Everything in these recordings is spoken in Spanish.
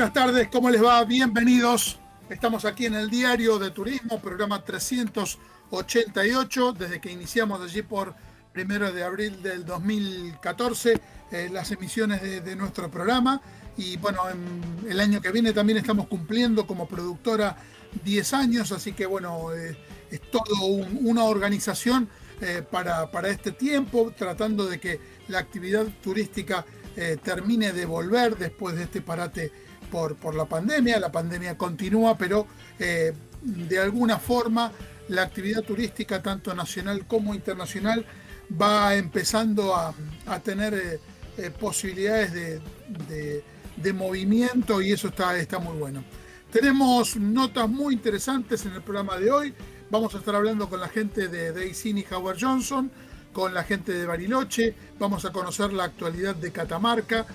buenas tardes, ¿cómo les va? Bienvenidos. Estamos aquí en el Diario de Turismo, programa 388, desde que iniciamos allí por primero de abril del 2014 eh, las emisiones de, nuestro programa. Y bueno, el año que viene también estamos cumpliendo como productora 10 años, así que bueno, eh, es todo una organización eh, para, para, este tiempo, tratando de que la actividad turística termine de volver después de este parate por, la pandemia. La pandemia continúa, pero eh, de alguna forma la actividad turística, tanto nacional como internacional, va empezando a, tener eh, eh, posibilidades de, movimiento y eso está, está muy bueno. Tenemos notas muy interesantes en el programa de hoy. Vamos a estar hablando con la gente de Daisy y Howard Johnson, con la gente de Bariloche, vamos a conocer la actualidad de Catamarca,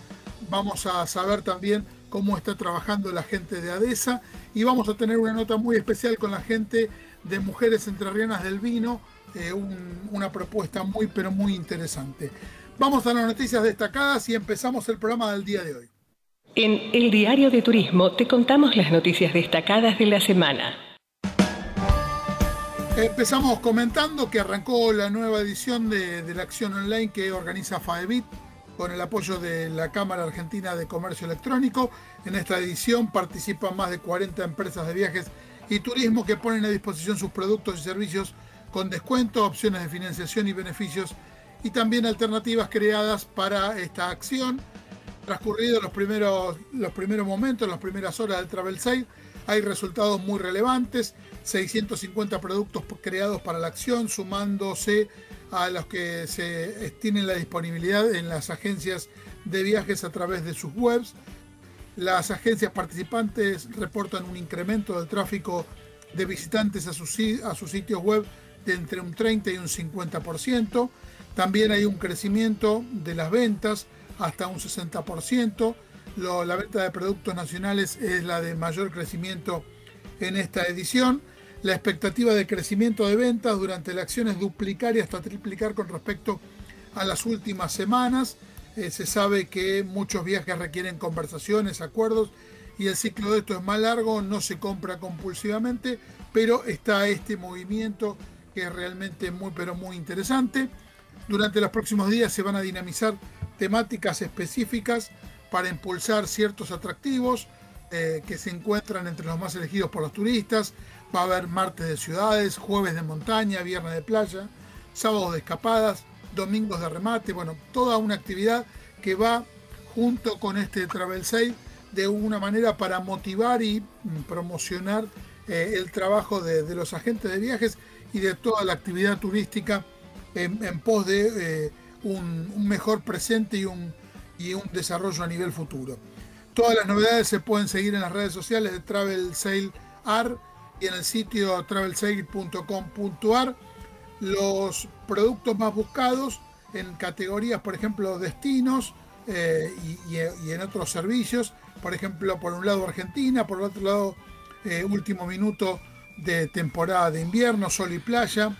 vamos a saber también cómo está trabajando la gente de ADESA y vamos a tener una nota muy especial con la gente de Mujeres Entrerrianas del Vino, eh, una propuesta muy pero muy interesante. Vamos a las noticias destacadas y empezamos el programa del día de hoy. En el Diario de Turismo te contamos las noticias destacadas de la semana. Empezamos comentando que arrancó la nueva edición de, de la acción online que organiza FAEBIT con el apoyo de la Cámara Argentina de Comercio Electrónico. En esta edición participan más de 40 empresas de viajes y turismo que ponen a disposición sus productos y servicios con descuento, opciones de financiación y beneficios y también alternativas creadas para esta acción. Transcurridos los primeros, los primeros momentos, las primeras horas del Travel Sale, hay resultados muy relevantes, 650 productos creados para la acción, sumándose a los que se tienen la disponibilidad en las agencias de viajes a través de sus webs. Las agencias participantes reportan un incremento del tráfico de visitantes a sus, a sus sitios web de entre un 30 y un 50%. También hay un crecimiento de las ventas hasta un 60%. la venta de productos nacionales es la de mayor crecimiento en esta edición. La expectativa de crecimiento de ventas durante la acción es duplicar y hasta triplicar con respecto a las últimas semanas. Eh, se sabe que muchos viajes requieren conversaciones, acuerdos y el ciclo de esto es más largo, no se compra compulsivamente, pero está este movimiento que es realmente muy pero muy interesante. Durante los próximos días se van a dinamizar temáticas específicas para impulsar ciertos atractivos eh, que se encuentran entre los más elegidos por los turistas. Va a haber martes de ciudades, jueves de montaña, viernes de playa, sábados de escapadas, domingos de remate, bueno, toda una actividad que va junto con este Travel Sale de una manera para motivar y mm, promocionar eh, el trabajo de, los agentes de viajes y de toda la actividad turística en, pos de eh, un, mejor presente y un, y un desarrollo a nivel futuro. Todas las novedades se pueden seguir en las redes sociales de Travel Sale AR y en el sitio travelsale.com.ar los productos más buscados en categorías, por ejemplo, destinos eh, y, en otros servicios. Por ejemplo, por un lado Argentina, por el otro lado eh, último minuto de temporada de invierno, sol y playa.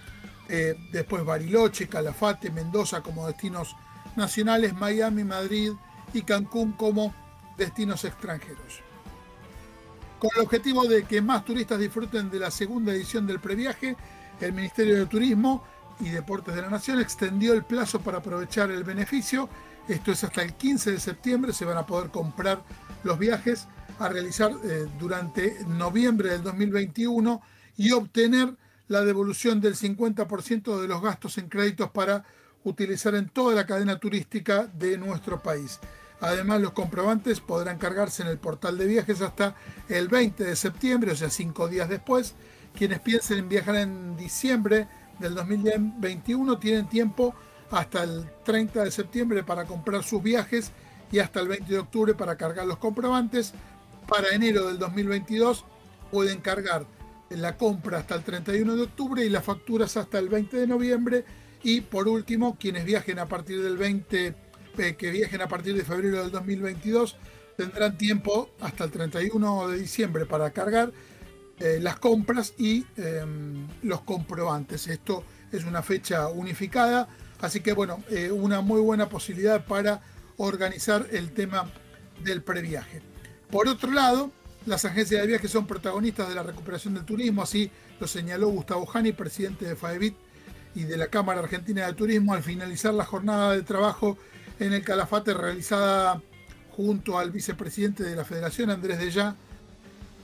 Eh, después Bariloche, Calafate, Mendoza como destinos nacionales, Miami, Madrid y Cancún como destinos extranjeros. Con el objetivo de que más turistas disfruten de la segunda edición del previaje, el Ministerio de Turismo y Deportes de la Nación extendió el plazo para aprovechar el beneficio. Esto es hasta el 15 de septiembre, se van a poder comprar los viajes a realizar eh, durante noviembre del 2021 y obtener la devolución del 50% de los gastos en créditos para utilizar en toda la cadena turística de nuestro país. Además, los comprobantes podrán cargarse en el portal de viajes hasta el 20 de septiembre, o sea, cinco días después. Quienes piensen en viajar en diciembre del 2021 tienen tiempo hasta el 30 de septiembre para comprar sus viajes y hasta el 20 de octubre para cargar los comprobantes. Para enero del 2022 pueden cargar la compra hasta el 31 de octubre y las facturas hasta el 20 de noviembre. Y por último, quienes viajen a partir del 20 que viajen a partir de febrero del 2022 tendrán tiempo hasta el 31 de diciembre para cargar eh, las compras y em, los comprobantes. Esto es una fecha unificada, así que bueno, eh, una muy buena posibilidad para organizar el tema del previaje. Por otro lado, las agencias de viajes son protagonistas de la recuperación del turismo, así lo señaló Gustavo Jani, presidente de FAEBIT y de la Cámara Argentina de Turismo, al finalizar la jornada de trabajo en el Calafate realizada junto al vicepresidente de la Federación, Andrés Dellá,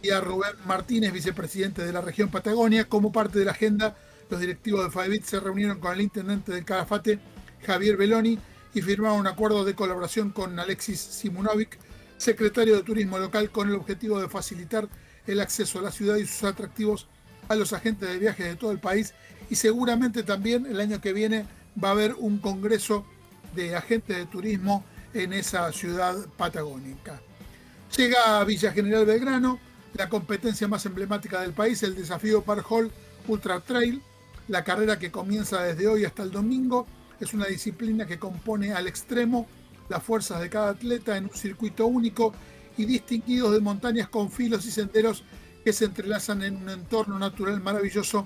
y a Rubén Martínez, vicepresidente de la región Patagonia. Como parte de la agenda, los directivos de FAEBIT se reunieron con el intendente del Calafate, Javier Beloni, y firmaron un acuerdo de colaboración con Alexis Simunovic, secretario de Turismo local, con el objetivo de facilitar el acceso a la ciudad y sus atractivos a los agentes de viajes de todo el país. Y seguramente también el año que viene va a haber un congreso de agentes de turismo en esa ciudad patagónica. Llega a Villa General Belgrano, la competencia más emblemática del país, el desafío Hall Ultra Trail, la carrera que comienza desde hoy hasta el domingo, es una disciplina que compone al extremo las fuerzas de cada atleta en un circuito único y distinguidos de montañas con filos y senderos que se entrelazan en un entorno natural maravilloso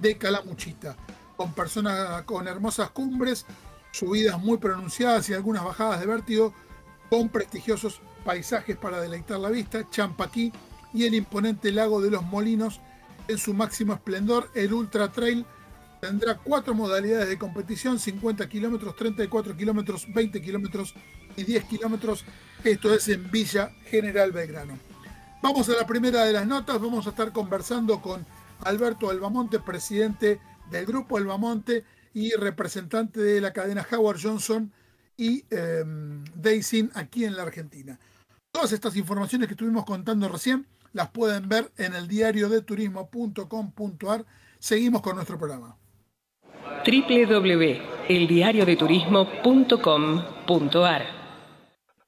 de Calamuchita, con personas con hermosas cumbres, subidas muy pronunciadas y algunas bajadas de vértigo, con prestigiosos paisajes para deleitar la vista, Champaquí y el imponente lago de los Molinos en su máximo esplendor, el Ultra Trail tendrá cuatro modalidades de competición, 50 kilómetros, 34 kilómetros, 20 kilómetros y 10 kilómetros. Esto es en Villa General Belgrano. Vamos a la primera de las notas, vamos a estar conversando con Alberto Albamonte, presidente del Grupo Albamonte y representante de la cadena Howard Johnson y eh, aquí en la Argentina. Todas estas informaciones que estuvimos contando recién las pueden ver en el diario de turismo.com.ar. Seguimos con nuestro programa www.eldiariodeturismo.com.ar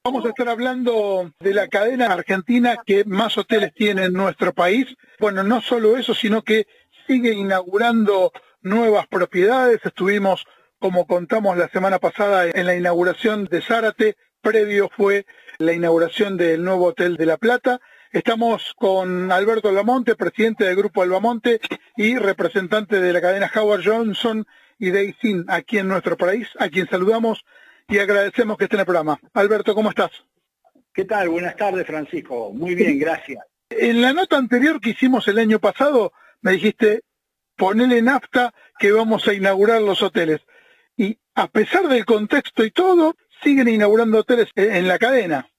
Vamos a estar hablando de la cadena argentina que más hoteles tiene en nuestro país. Bueno, no solo eso, sino que sigue inaugurando nuevas propiedades. Estuvimos, como contamos la semana pasada, en la inauguración de Zárate. Previo fue la inauguración del nuevo Hotel de La Plata. Estamos con Alberto Albamonte, presidente del Grupo Albamonte y representante de la cadena Howard Johnson y Daysin aquí en nuestro país, a quien saludamos y agradecemos que esté en el programa. Alberto, ¿cómo estás? ¿Qué tal? Buenas tardes, Francisco. Muy bien, gracias. En la nota anterior que hicimos el año pasado, me dijiste, ponele nafta que vamos a inaugurar los hoteles. Y a pesar del contexto y todo, siguen inaugurando hoteles en la cadena.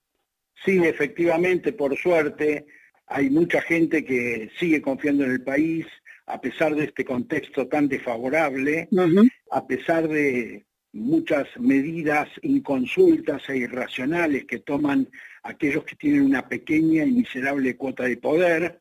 Sí, efectivamente, por suerte, hay mucha gente que sigue confiando en el país, a pesar de este contexto tan desfavorable, a pesar de muchas medidas inconsultas e irracionales que toman aquellos que tienen una pequeña y miserable cuota de poder,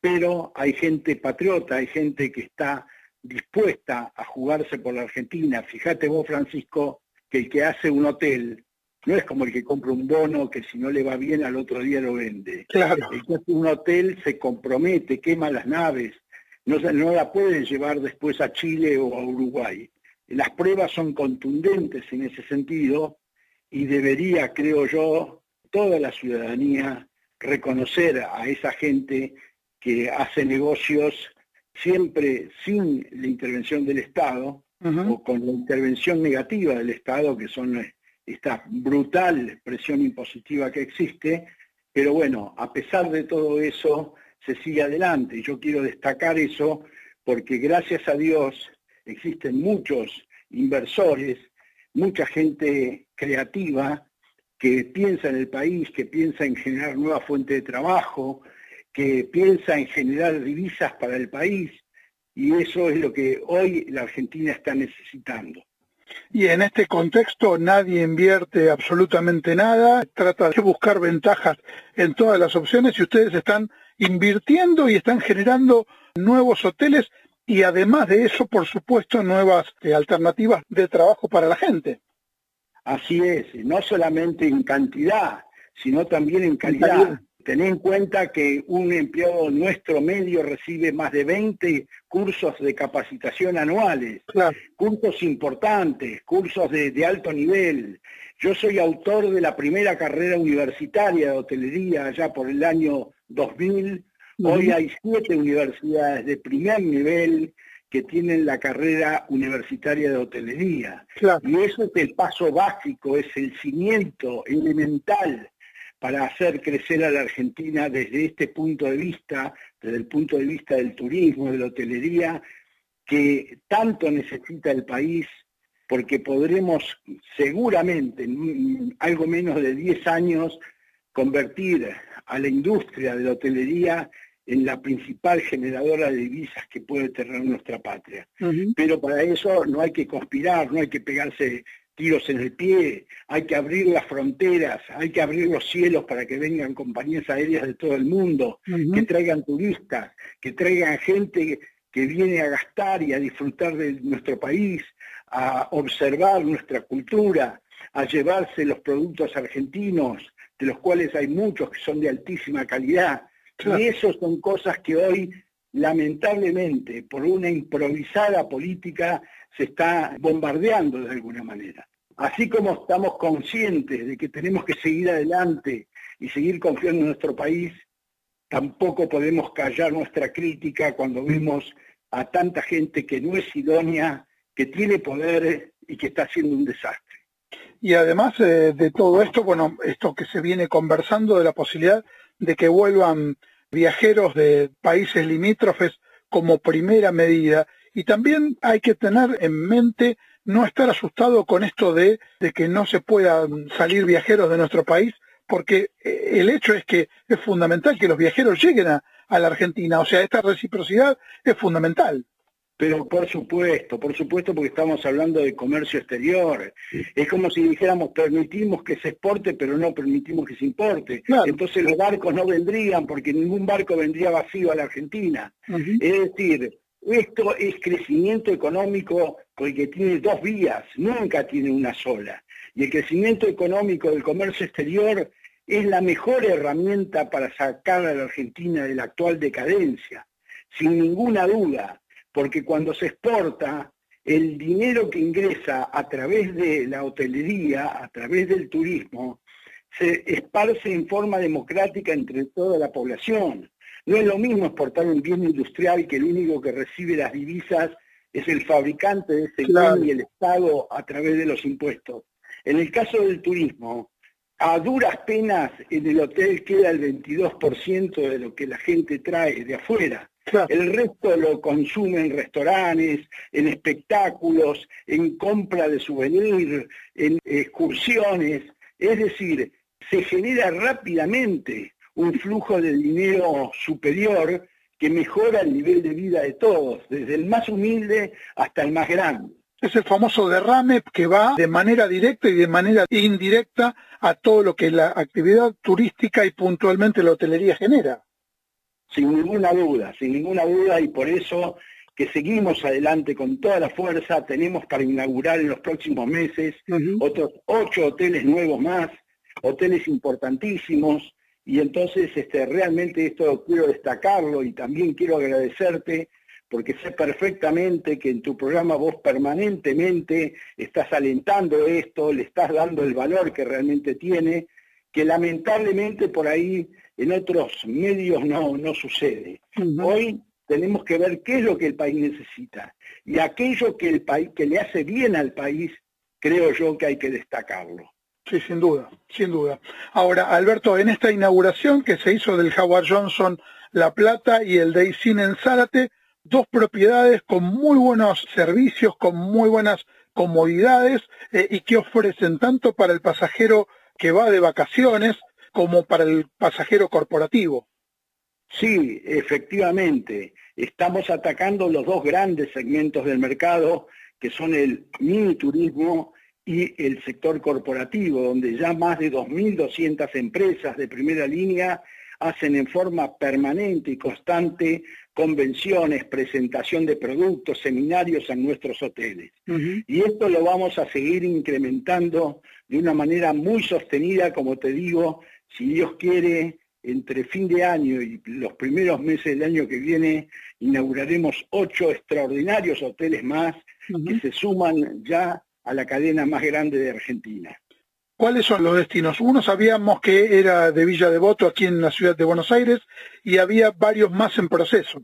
pero hay gente patriota, hay gente que está dispuesta a jugarse por la Argentina. Fíjate vos, Francisco, que el que hace un hotel no es como el que compra un bono que si no le va bien al otro día lo vende. Claro. El que hace un hotel se compromete, quema las naves, no, no la pueden llevar después a Chile o a Uruguay. Las pruebas son contundentes en ese sentido y debería, creo yo, toda la ciudadanía reconocer a esa gente que hace negocios siempre sin la intervención del Estado o con la intervención negativa del Estado, que son esta brutal presión impositiva que existe, pero bueno, a pesar de todo eso, se sigue adelante. Y yo quiero destacar eso porque gracias a Dios existen muchos inversores, mucha gente creativa que piensa en el país, que piensa en generar nuevas fuentes de trabajo, que piensa en generar divisas para el país, y eso es lo que hoy la Argentina está necesitando. Y en este contexto nadie invierte absolutamente nada, trata de buscar ventajas en todas las opciones y ustedes están invirtiendo y están generando nuevos hoteles y además de eso, por supuesto, nuevas eh, alternativas de trabajo para la gente. Así es, no solamente en cantidad, sino también en calidad. Ten en cuenta que un empleado nuestro medio recibe más de 20 cursos de capacitación anuales, cursos importantes, cursos de, de, alto nivel. Yo soy autor de la primera carrera universitaria de hotelería allá por el año 2000. Hoy hay siete universidades de primer nivel que tienen la carrera universitaria de hotelería. Y eso es el paso básico, es el cimiento elemental para hacer crecer a la Argentina desde este punto de vista, desde el punto de vista del turismo, de la hotelería, que tanto necesita el país, porque podremos seguramente en algo menos de 10 años convertir a la industria de la hotelería en la principal generadora de divisas que puede tener nuestra patria. Pero para eso no hay que conspirar, no hay que pegarse tiros en el pie, hay que abrir las fronteras, hay que abrir los cielos para que vengan compañías aéreas de todo el mundo, que traigan turistas, que traigan gente que viene a gastar y a disfrutar de nuestro país, a observar nuestra cultura, a llevarse los productos argentinos, de los cuales hay muchos que son de altísima calidad. Y eso son cosas que hoy, lamentablemente, por una improvisada política, se está bombardeando de alguna manera. Así como estamos conscientes de que tenemos que seguir adelante y seguir confiando en nuestro país, tampoco podemos callar nuestra crítica cuando vemos a tanta gente que no es idónea, que tiene poder y que está haciendo un desastre. Y además eh, de todo esto, bueno, esto que se viene conversando de la posibilidad de que vuelvan viajeros de países limítrofes como primera medida. Y también hay que tener en mente no estar asustado con esto de, de que no se puedan salir viajeros de nuestro país, porque eh, el hecho es que es fundamental que los viajeros lleguen a, a la Argentina. O sea, esta reciprocidad es fundamental. Pero por supuesto, por supuesto, porque estamos hablando de comercio exterior. Es como si dijéramos, permitimos que se exporte, pero no permitimos que se importe. Entonces los barcos no vendrían, porque ningún barco vendría vacío a la Argentina. Es decir, esto es crecimiento económico porque tiene dos vías, nunca tiene una sola. Y el crecimiento económico del comercio exterior es la mejor herramienta para sacar a la Argentina de la actual decadencia, sin ninguna duda porque cuando se exporta, el dinero que ingresa a través de la hotelería, a través del turismo, se esparce en forma democrática entre toda la población. No es lo mismo exportar un bien industrial que el único que recibe las divisas es el fabricante de ese bien y el Estado a través de los impuestos. En el caso del turismo, a duras penas en el hotel queda el 22% de lo que la gente trae de afuera. El resto lo consume en restaurantes, en espectáculos, en compra de souvenirs, en excursiones. Es decir, se genera rápidamente un flujo de dinero superior que mejora el nivel de vida de todos, desde el más humilde hasta el más grande. Es el famoso derrame que va de manera directa y de manera indirecta a todo lo que la actividad turística y puntualmente la hotelería genera sin ninguna duda, sin ninguna duda, y por eso que seguimos adelante con toda la fuerza, tenemos para inaugurar en los próximos meses otros ocho hoteles nuevos más, hoteles importantísimos, y entonces este, realmente esto quiero destacarlo y también quiero agradecerte porque sé perfectamente que en tu programa vos permanentemente estás alentando esto, le estás dando el valor que realmente tiene, que lamentablemente por ahí en otros medios no, no sucede. Hoy tenemos que ver qué es lo que el país necesita. Y aquello que, el país, que le hace bien al país, creo yo que hay que destacarlo. Sí, sin duda, sin duda. Ahora, Alberto, en esta inauguración que se hizo del Howard Johnson La Plata y el Daisy en Zárate, dos propiedades con muy buenos servicios, con muy buenas comodidades eh, y que ofrecen tanto para el pasajero que va de vacaciones como para el pasajero corporativo. Sí, efectivamente. Estamos atacando los dos grandes segmentos del mercado, que son el mini turismo y el sector corporativo, donde ya más de 2.200 empresas de primera línea hacen en forma permanente y constante convenciones, presentación de productos, seminarios en nuestros hoteles. Y esto lo vamos a seguir incrementando de una manera muy sostenida, como te digo, si Dios quiere, entre fin de año y los primeros meses del año que viene, inauguraremos ocho extraordinarios hoteles más que se suman ya a la cadena más grande de Argentina. ¿Cuáles son los destinos? Uno sabíamos que era de Villa Devoto, aquí en la ciudad de Buenos Aires, y había varios más en proceso.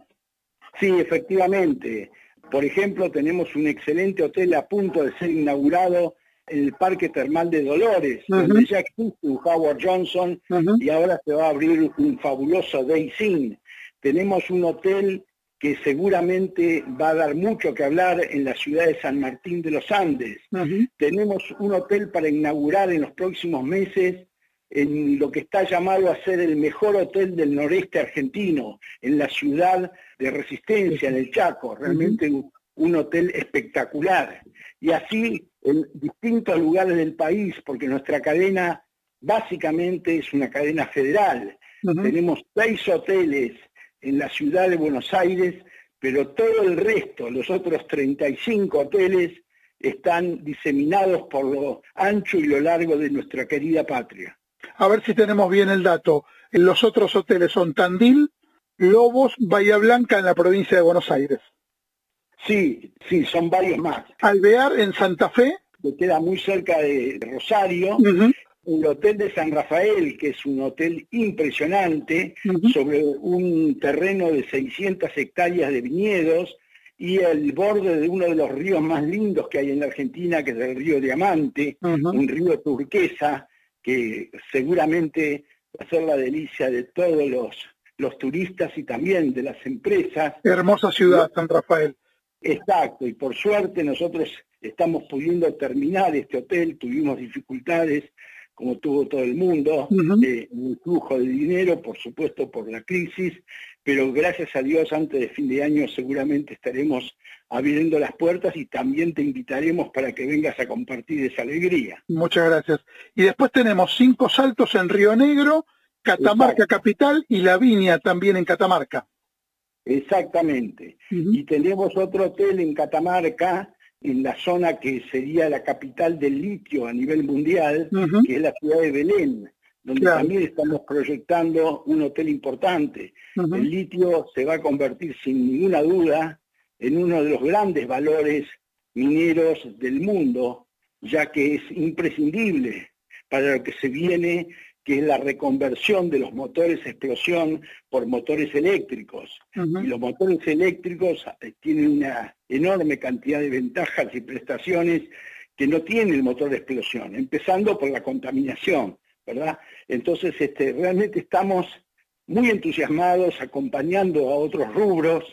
Sí, efectivamente. Por ejemplo, tenemos un excelente hotel a punto de ser inaugurado en el Parque Termal de Dolores, donde ya existe un Howard Johnson y ahora se va a abrir un fabuloso Day Inn. Tenemos un hotel que seguramente va a dar mucho que hablar en la ciudad de San Martín de los Andes. Tenemos un hotel para inaugurar en los próximos meses en lo que está llamado a ser el mejor hotel del noreste argentino, en la ciudad de Resistencia, en el Chaco, realmente un, hotel espectacular. Y así en distintos lugares del país, porque nuestra cadena básicamente es una cadena federal. Tenemos seis hoteles en la ciudad de Buenos Aires, pero todo el resto, los otros 35 hoteles, están diseminados por lo ancho y lo largo de nuestra querida patria. A ver si tenemos bien el dato. Los otros hoteles son Tandil, Lobos, Bahía Blanca en la provincia de Buenos Aires. Sí, sí, son varios más. Alvear en Santa Fe. Que queda muy cerca de Rosario el Hotel de San Rafael, que es un hotel impresionante, sobre un terreno de 600 hectáreas de viñedos y el borde de uno de los ríos más lindos que hay en la Argentina, que es el río Diamante, un río turquesa, que seguramente va a ser la delicia de todos los, los turistas y también de las empresas. Hermosa ciudad, San Rafael. Exacto, y por suerte nosotros estamos pudiendo terminar este hotel, tuvimos dificultades como tuvo todo el mundo, eh, un flujo de dinero, por supuesto, por la crisis, pero gracias a Dios antes de fin de año seguramente estaremos abriendo las puertas y también te invitaremos para que vengas a compartir esa alegría. Muchas gracias. Y después tenemos cinco saltos en Río Negro, Catamarca Capital y La Viña también en Catamarca. Exactamente. Y tenemos otro hotel en Catamarca en la zona que sería la capital del litio a nivel mundial, que es la ciudad de Belén, donde también estamos proyectando un hotel importante. El litio se va a convertir sin ninguna duda en uno de los grandes valores mineros del mundo, ya que es imprescindible para lo que se viene que es la reconversión de los motores explosión por motores eléctricos. Y los motores eléctricos eh, tienen una enorme cantidad de ventajas y prestaciones que no tiene el motor de explosión, empezando por la contaminación, ¿verdad? Entonces, este, realmente estamos muy entusiasmados, acompañando a otros rubros.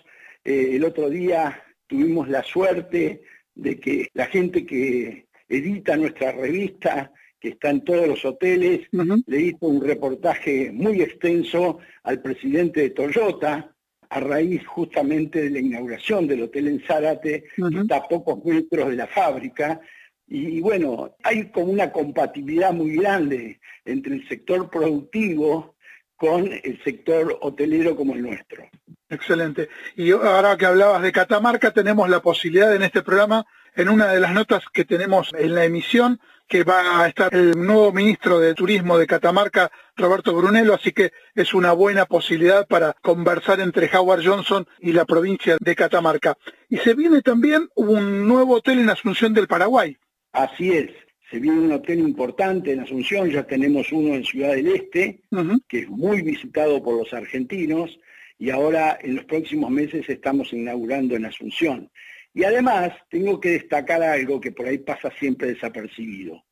Eh, el otro día tuvimos la suerte de que la gente que edita nuestra revista que está en todos los hoteles, le hizo un reportaje muy extenso al presidente de Toyota, a raíz justamente de la inauguración del hotel en Zárate, que está a pocos metros de la fábrica. Y, bueno, hay como una compatibilidad muy grande entre el sector productivo con el sector hotelero como el nuestro. Excelente. Y ahora que hablabas de Catamarca, tenemos la posibilidad en este programa, en una de las notas que tenemos en la emisión, que va a estar el nuevo ministro de Turismo de Catamarca, Roberto Brunello, así que es una buena posibilidad para conversar entre Howard Johnson y la provincia de Catamarca. Y se viene también un nuevo hotel en Asunción del Paraguay. Así es, se viene un hotel importante en Asunción, ya tenemos uno en Ciudad del Este, que es muy visitado por los argentinos, y ahora en los próximos meses estamos inaugurando en Asunción. Y además tengo que destacar algo que por ahí pasa siempre desapercibido.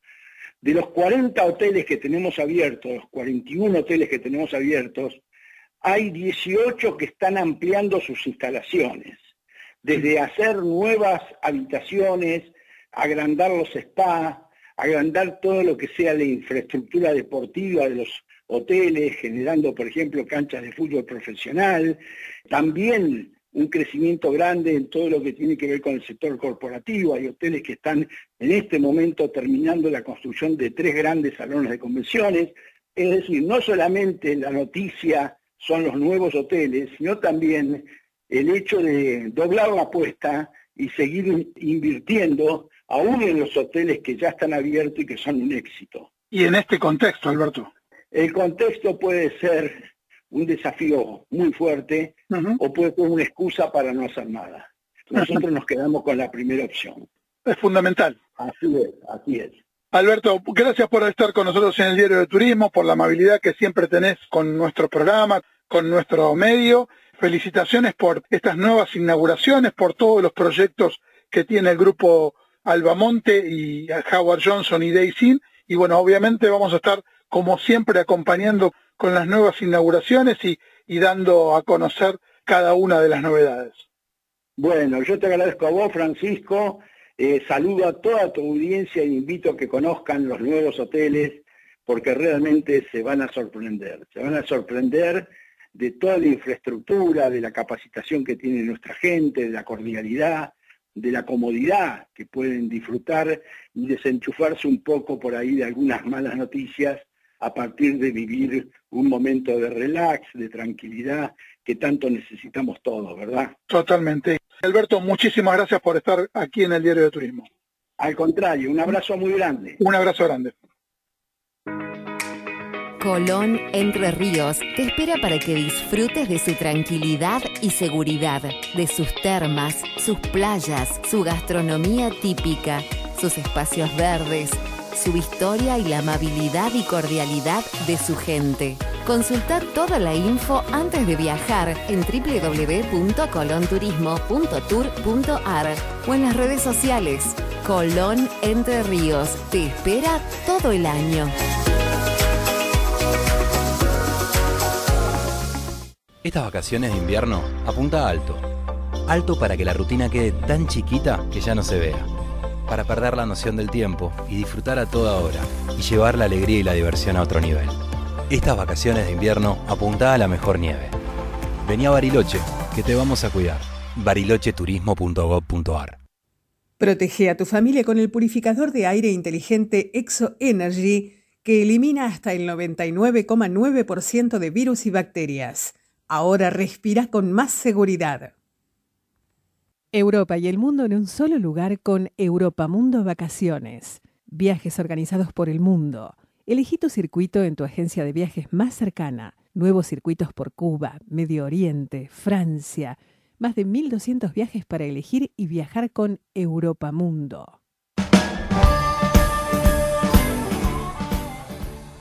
De los 40 hoteles que tenemos abiertos, los 41 hoteles que tenemos abiertos, hay 18 que están ampliando sus instalaciones, desde hacer nuevas habitaciones, agrandar los spas, agrandar todo lo que sea la infraestructura deportiva de los hoteles, generando, por ejemplo, canchas de fútbol profesional, también un crecimiento grande en todo lo que tiene que ver con el sector corporativo. Hay hoteles que están en este momento terminando la construcción de tres grandes salones de convenciones. Es decir, no solamente la noticia son los nuevos hoteles, sino también el hecho de doblar la apuesta y seguir invirtiendo aún en los hoteles que ya están abiertos y que son un éxito. Y en este contexto, Alberto. El contexto puede ser un desafío muy fuerte o puede ser una excusa para no hacer nada. Nosotros nos quedamos con la primera opción. Es fundamental. Así es, así es. Alberto, gracias por estar con nosotros en el Diario de Turismo, por la amabilidad que siempre tenés con nuestro programa, con nuestro medio. Felicitaciones por estas nuevas inauguraciones, por todos los proyectos que tiene el grupo Albamonte y Howard Johnson y Daisy. Y bueno, obviamente vamos a estar como siempre acompañando con las nuevas inauguraciones y, dando a conocer cada una de las novedades. Bueno, yo te agradezco a vos, Francisco. Eh, saludo a toda tu audiencia e invito a que conozcan los nuevos hoteles porque realmente se van a sorprender. Se van a sorprender de toda la infraestructura, de la capacitación que tiene nuestra gente, de la cordialidad, de la comodidad que pueden disfrutar y desenchufarse un poco por ahí de algunas malas noticias a partir de vivir un momento de relax, de tranquilidad que tanto necesitamos todos, ¿verdad? Totalmente. Alberto, muchísimas gracias por estar aquí en el Diario de Turismo. Al contrario, un abrazo muy grande. Un abrazo grande. Colón Entre Ríos te espera para que disfrutes de su tranquilidad y seguridad, de sus termas, sus playas, su gastronomía típica, sus espacios verdes, su historia y la amabilidad y cordialidad de su gente. Consulta toda la info antes de viajar en www.colonturismo.tour.ar o en las redes sociales. Colón Entre Ríos te espera todo el año. Estas vacaciones de invierno apunta alto. Alto para que la rutina quede tan chiquita que ya no se vea. Para perder la noción del tiempo y disfrutar a toda hora y llevar la alegría y la diversión a otro nivel. Estas vacaciones de invierno apunta a la mejor nieve. Vení a Bariloche, que te vamos a cuidar. barilocheturismo.gov.ar Protege a tu familia con el purificador de aire inteligente Exo Energy que elimina hasta el 99,9% de virus y bacterias. Ahora respira con más seguridad. Europa y el mundo en un solo lugar con Europa Mundo Vacaciones. Viajes organizados por el mundo. Elegí tu circuito en tu agencia de viajes más cercana. Nuevos circuitos por Cuba, Medio Oriente, Francia. Más de 1.200 viajes para elegir y viajar con Europa Mundo.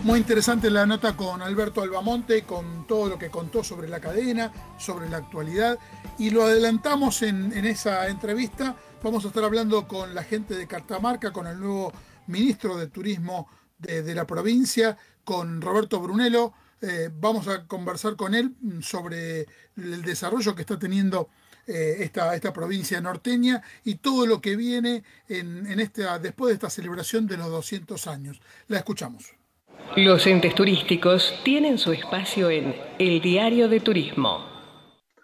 Muy interesante la nota con Alberto Albamonte, con todo lo que contó sobre la cadena, sobre la actualidad. Y lo adelantamos en, esa entrevista. Vamos a estar hablando con la gente de Cartamarca, con el nuevo ministro de Turismo de, la provincia, con Roberto Brunello. Eh, vamos a conversar con él sobre el desarrollo que está teniendo eh, esta, provincia norteña y todo lo que viene en, en después de esta celebración de los 200 años. La escuchamos. Los entes turísticos tienen su espacio en El Diario de Turismo.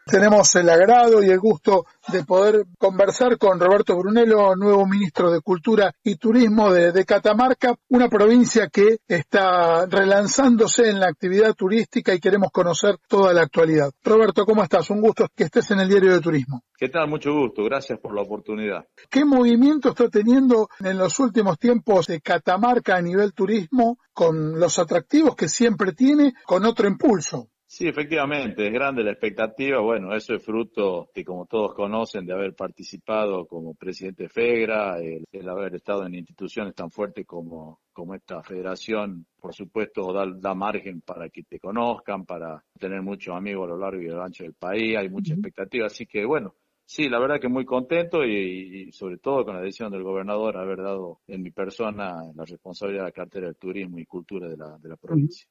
Tenemos el agrado y el gusto de poder conversar con Roberto Brunello, nuevo ministro de Cultura y Turismo de, Catamarca, una provincia que está relanzándose en la actividad turística y queremos conocer toda la actualidad. Roberto, ¿cómo estás? Un gusto que estés en el Diario de Turismo. ¿Qué tal? Mucho gusto. Gracias por la oportunidad. ¿Qué movimiento está teniendo en los últimos tiempos de Catamarca a nivel turismo con los atractivos que siempre tiene, con otro impulso? Sí, efectivamente, es grande la expectativa. Bueno, eso es fruto, que como todos conocen, de haber participado como presidente FEGRA, el, haber estado en instituciones tan fuertes como, como esta federación, por supuesto, da, da, margen para que te conozcan, para tener muchos amigos a lo largo y a lo ancho del país, hay mucha expectativa. Así que, bueno, sí, la verdad que muy contento y, sobre todo con la decisión del gobernador haber dado en mi persona la responsabilidad de la cartera de turismo y cultura de la, de la provincia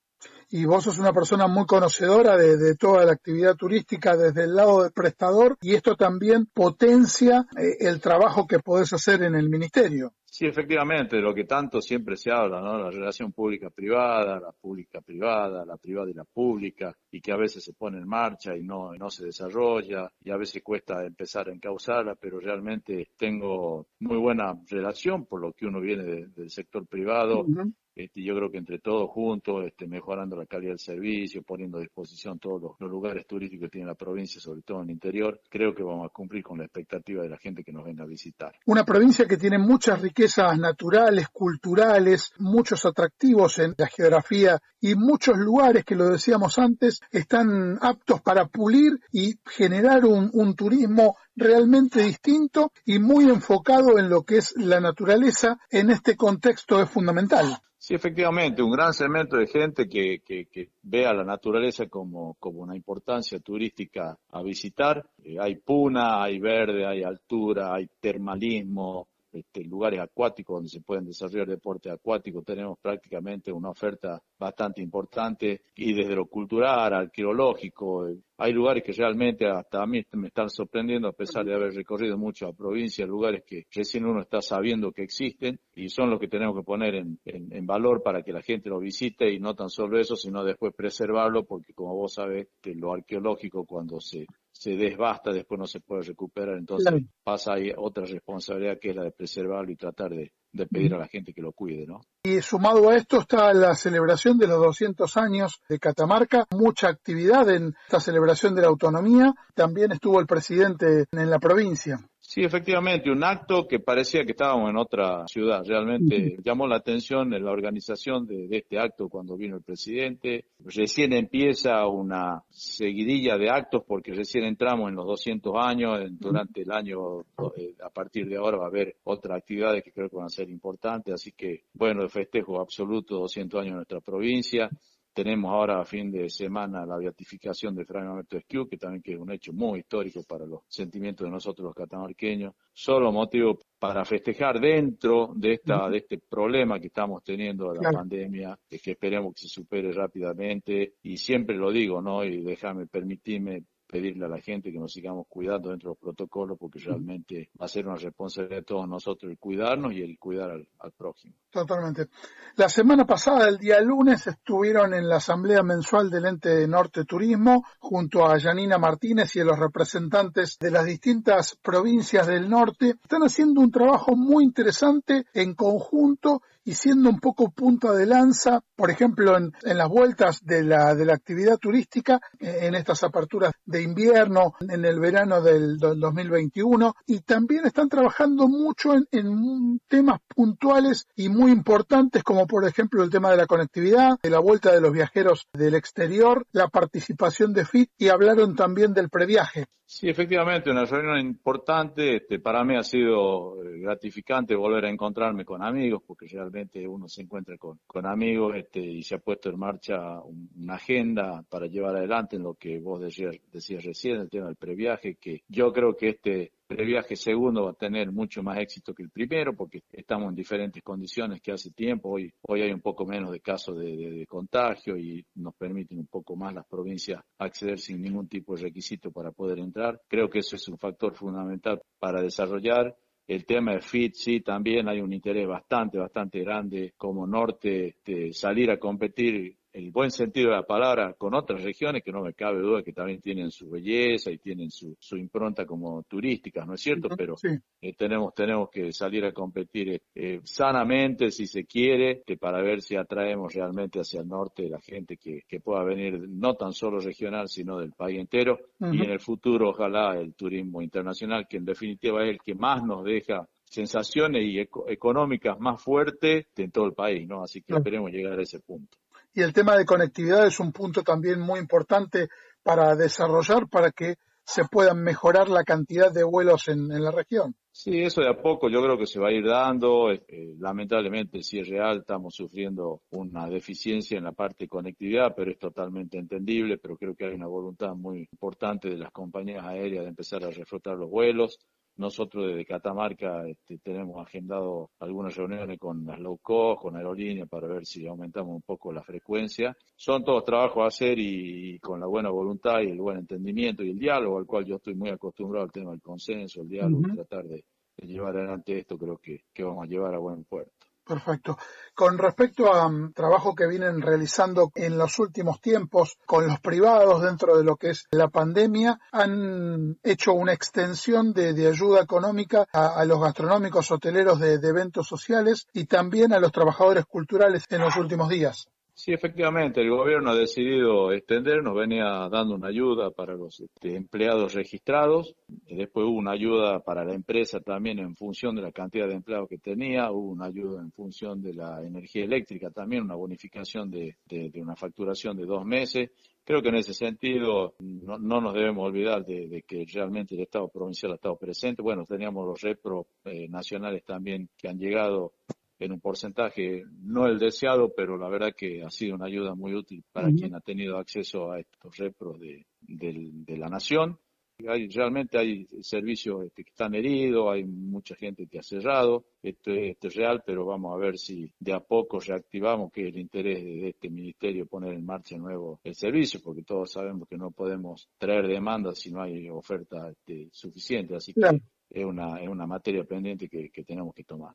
y vos sos una persona muy conocedora de, toda la actividad turística desde el lado del prestador y esto también potencia eh, el trabajo que podés hacer en el ministerio. Sí, efectivamente, lo que tanto siempre se habla, ¿no? La relación pública-privada, la pública-privada, la privada y la pública, y que a veces se pone en marcha y no, no se desarrolla, y a veces cuesta empezar a encauzarla, pero realmente tengo muy buena relación por lo que uno viene del sector privado este, yo creo que entre todos juntos, este, mejorando la calidad del servicio, poniendo a disposición todos los, lugares turísticos que tiene la provincia, sobre todo en el interior, creo que vamos a cumplir con la expectativa de la gente que nos venga a visitar. Una provincia que tiene muchas riquezas naturales, culturales, muchos atractivos en la geografía y muchos lugares que lo decíamos antes están aptos para pulir y generar un, un turismo realmente distinto y muy enfocado en lo que es la naturaleza en este contexto es fundamental. Sí, efectivamente, un gran segmento de gente que, que, que ve a la naturaleza como, como, una importancia turística a visitar. Eh, hay puna, hay verde, hay altura, hay termalismo, este, lugares acuáticos donde se pueden desarrollar deporte acuático. Tenemos prácticamente una oferta bastante importante y desde lo cultural, arqueológico, hay lugares que realmente hasta a mí me están sorprendiendo a pesar de haber recorrido mucho la provincia, lugares que recién uno está sabiendo que existen y son los que tenemos que poner en, en, valor para que la gente lo visite y no tan solo eso, sino después preservarlo porque como vos sabés, lo arqueológico cuando se se desbasta, después no se puede recuperar, entonces pasa ahí otra responsabilidad que es la de preservarlo y tratar de, de pedir a la gente que lo cuide, ¿no? Y sumado a esto está la celebración de los 200 años de Catamarca, mucha actividad en esta celebración de la autonomía, también estuvo el presidente en la provincia. Sí, efectivamente, un acto que parecía que estábamos en otra ciudad. Realmente llamó la atención en la organización de, este acto cuando vino el presidente. Recién empieza una seguidilla de actos porque recién entramos en los 200 años. Durante el año, eh, a partir de ahora va a haber otras actividades que creo que van a ser importantes. Así que, bueno, el festejo absoluto 200 años en nuestra provincia. Tenemos ahora a fin de semana la beatificación de Fray Mamerto Esquiu, que también que es un hecho muy histórico para los sentimientos de nosotros los catamarqueños. Solo motivo para festejar dentro de esta de este problema que estamos teniendo de la pandemia, es que esperemos que se supere rápidamente y siempre lo digo, ¿no? Y déjame permitirme pedirle a la gente que nos sigamos cuidando dentro de los protocolos porque realmente va a ser una responsabilidad de todos nosotros el cuidarnos y el cuidar al, próximo. Totalmente. La semana pasada, el día lunes, estuvieron en la asamblea mensual del ente Norte Turismo junto a Janina Martínez y a los representantes de las distintas provincias del norte. Están haciendo un trabajo muy interesante en conjunto y siendo un poco punta de lanza, por ejemplo, en, las vueltas de la, de la actividad turística, eh, en estas aperturas de invierno, en el verano del, 2021, y también están trabajando mucho en, en, temas puntuales y muy importantes, como por ejemplo el tema de la conectividad, de la vuelta de los viajeros del exterior, la participación de FIT, y hablaron también del previaje. Sí, efectivamente, una reunión importante. Este, para mí ha sido eh, gratificante volver a encontrarme con amigos, porque realmente uno se encuentra con, con amigos este, y se ha puesto en marcha una agenda para llevar adelante en lo que vos decías, decías recién, el tema del previaje, que yo creo que este previaje segundo va a tener mucho más éxito que el primero porque estamos en diferentes condiciones que hace tiempo. Hoy, hoy hay un poco menos de casos de, contagio y nos permiten un poco más las provincias acceder sin ningún tipo de requisito para poder entrar. Creo que eso es un factor fundamental para desarrollar. El tema de FIT, sí, también hay un interés bastante, bastante grande como norte de salir a competir el buen sentido de la palabra con otras regiones que no me cabe duda que también tienen su belleza y tienen su, su impronta como turísticas, ¿no es cierto? Pero eh, tenemos, tenemos que salir a competir eh, sanamente, si se quiere, que para ver si atraemos realmente hacia el norte la gente que, que pueda venir no tan solo regional, sino del país entero. Y en el futuro, ojalá, el turismo internacional, que en definitiva es el que más nos deja sensaciones y económicas más fuertes en todo el país, ¿no? Así que esperemos llegar a ese punto y el tema de conectividad es un punto también muy importante para desarrollar para que se puedan mejorar la cantidad de vuelos en, la región. Sí, eso de a poco yo creo que se va a ir dando. Eh, lamentablemente, si es real, estamos sufriendo una deficiencia en la parte de conectividad, pero es totalmente entendible. Pero creo que hay una voluntad muy importante de las compañías aéreas de empezar a reflotar los vuelos. Nosotros desde Catamarca este, tenemos agendado algunas reuniones con las low cost, con aerolíneas, para ver si aumentamos un poco la frecuencia. Son todos trabajos a hacer y, con la buena voluntad y el buen entendimiento y el diálogo, al cual yo estoy muy acostumbrado al tema del consenso, el diálogo, tratar de, llevar adelante esto, creo que vamos a llevar a buen puerto. Perfecto. Con respecto a um, trabajo que vienen realizando en los últimos tiempos con los privados dentro de lo que es la pandemia, han hecho una extensión de, ayuda económica a, los gastronómicos hoteleros de eventos sociales y también a los trabajadores culturales en los últimos días. Sí, efectivamente, el gobierno ha decidido extender, nos venía dando una ayuda para los este, empleados registrados, después hubo una ayuda para la empresa también en función de la cantidad de empleados que tenía, hubo una ayuda en función de la energía eléctrica también, una bonificación de, una facturación de dos meses. Creo que en ese sentido no, nos debemos olvidar de, que realmente el Estado provincial ha estado presente. Bueno, teníamos los repros eh, nacionales también que han llegado en un porcentaje no el deseado, pero la verdad que ha sido una ayuda muy útil para quien ha tenido acceso a estos repros de, la nación. Hay, realmente hay servicios este, que están heridos, hay mucha gente que ha cerrado, esto, esto, es real, pero vamos a ver si de a poco reactivamos que el interés de este ministerio poner en marcha nuevo el servicio, porque todos sabemos que no podemos traer demandas si no hay oferta este, suficiente, así que es una, es una materia pendiente que, tenemos que tomar.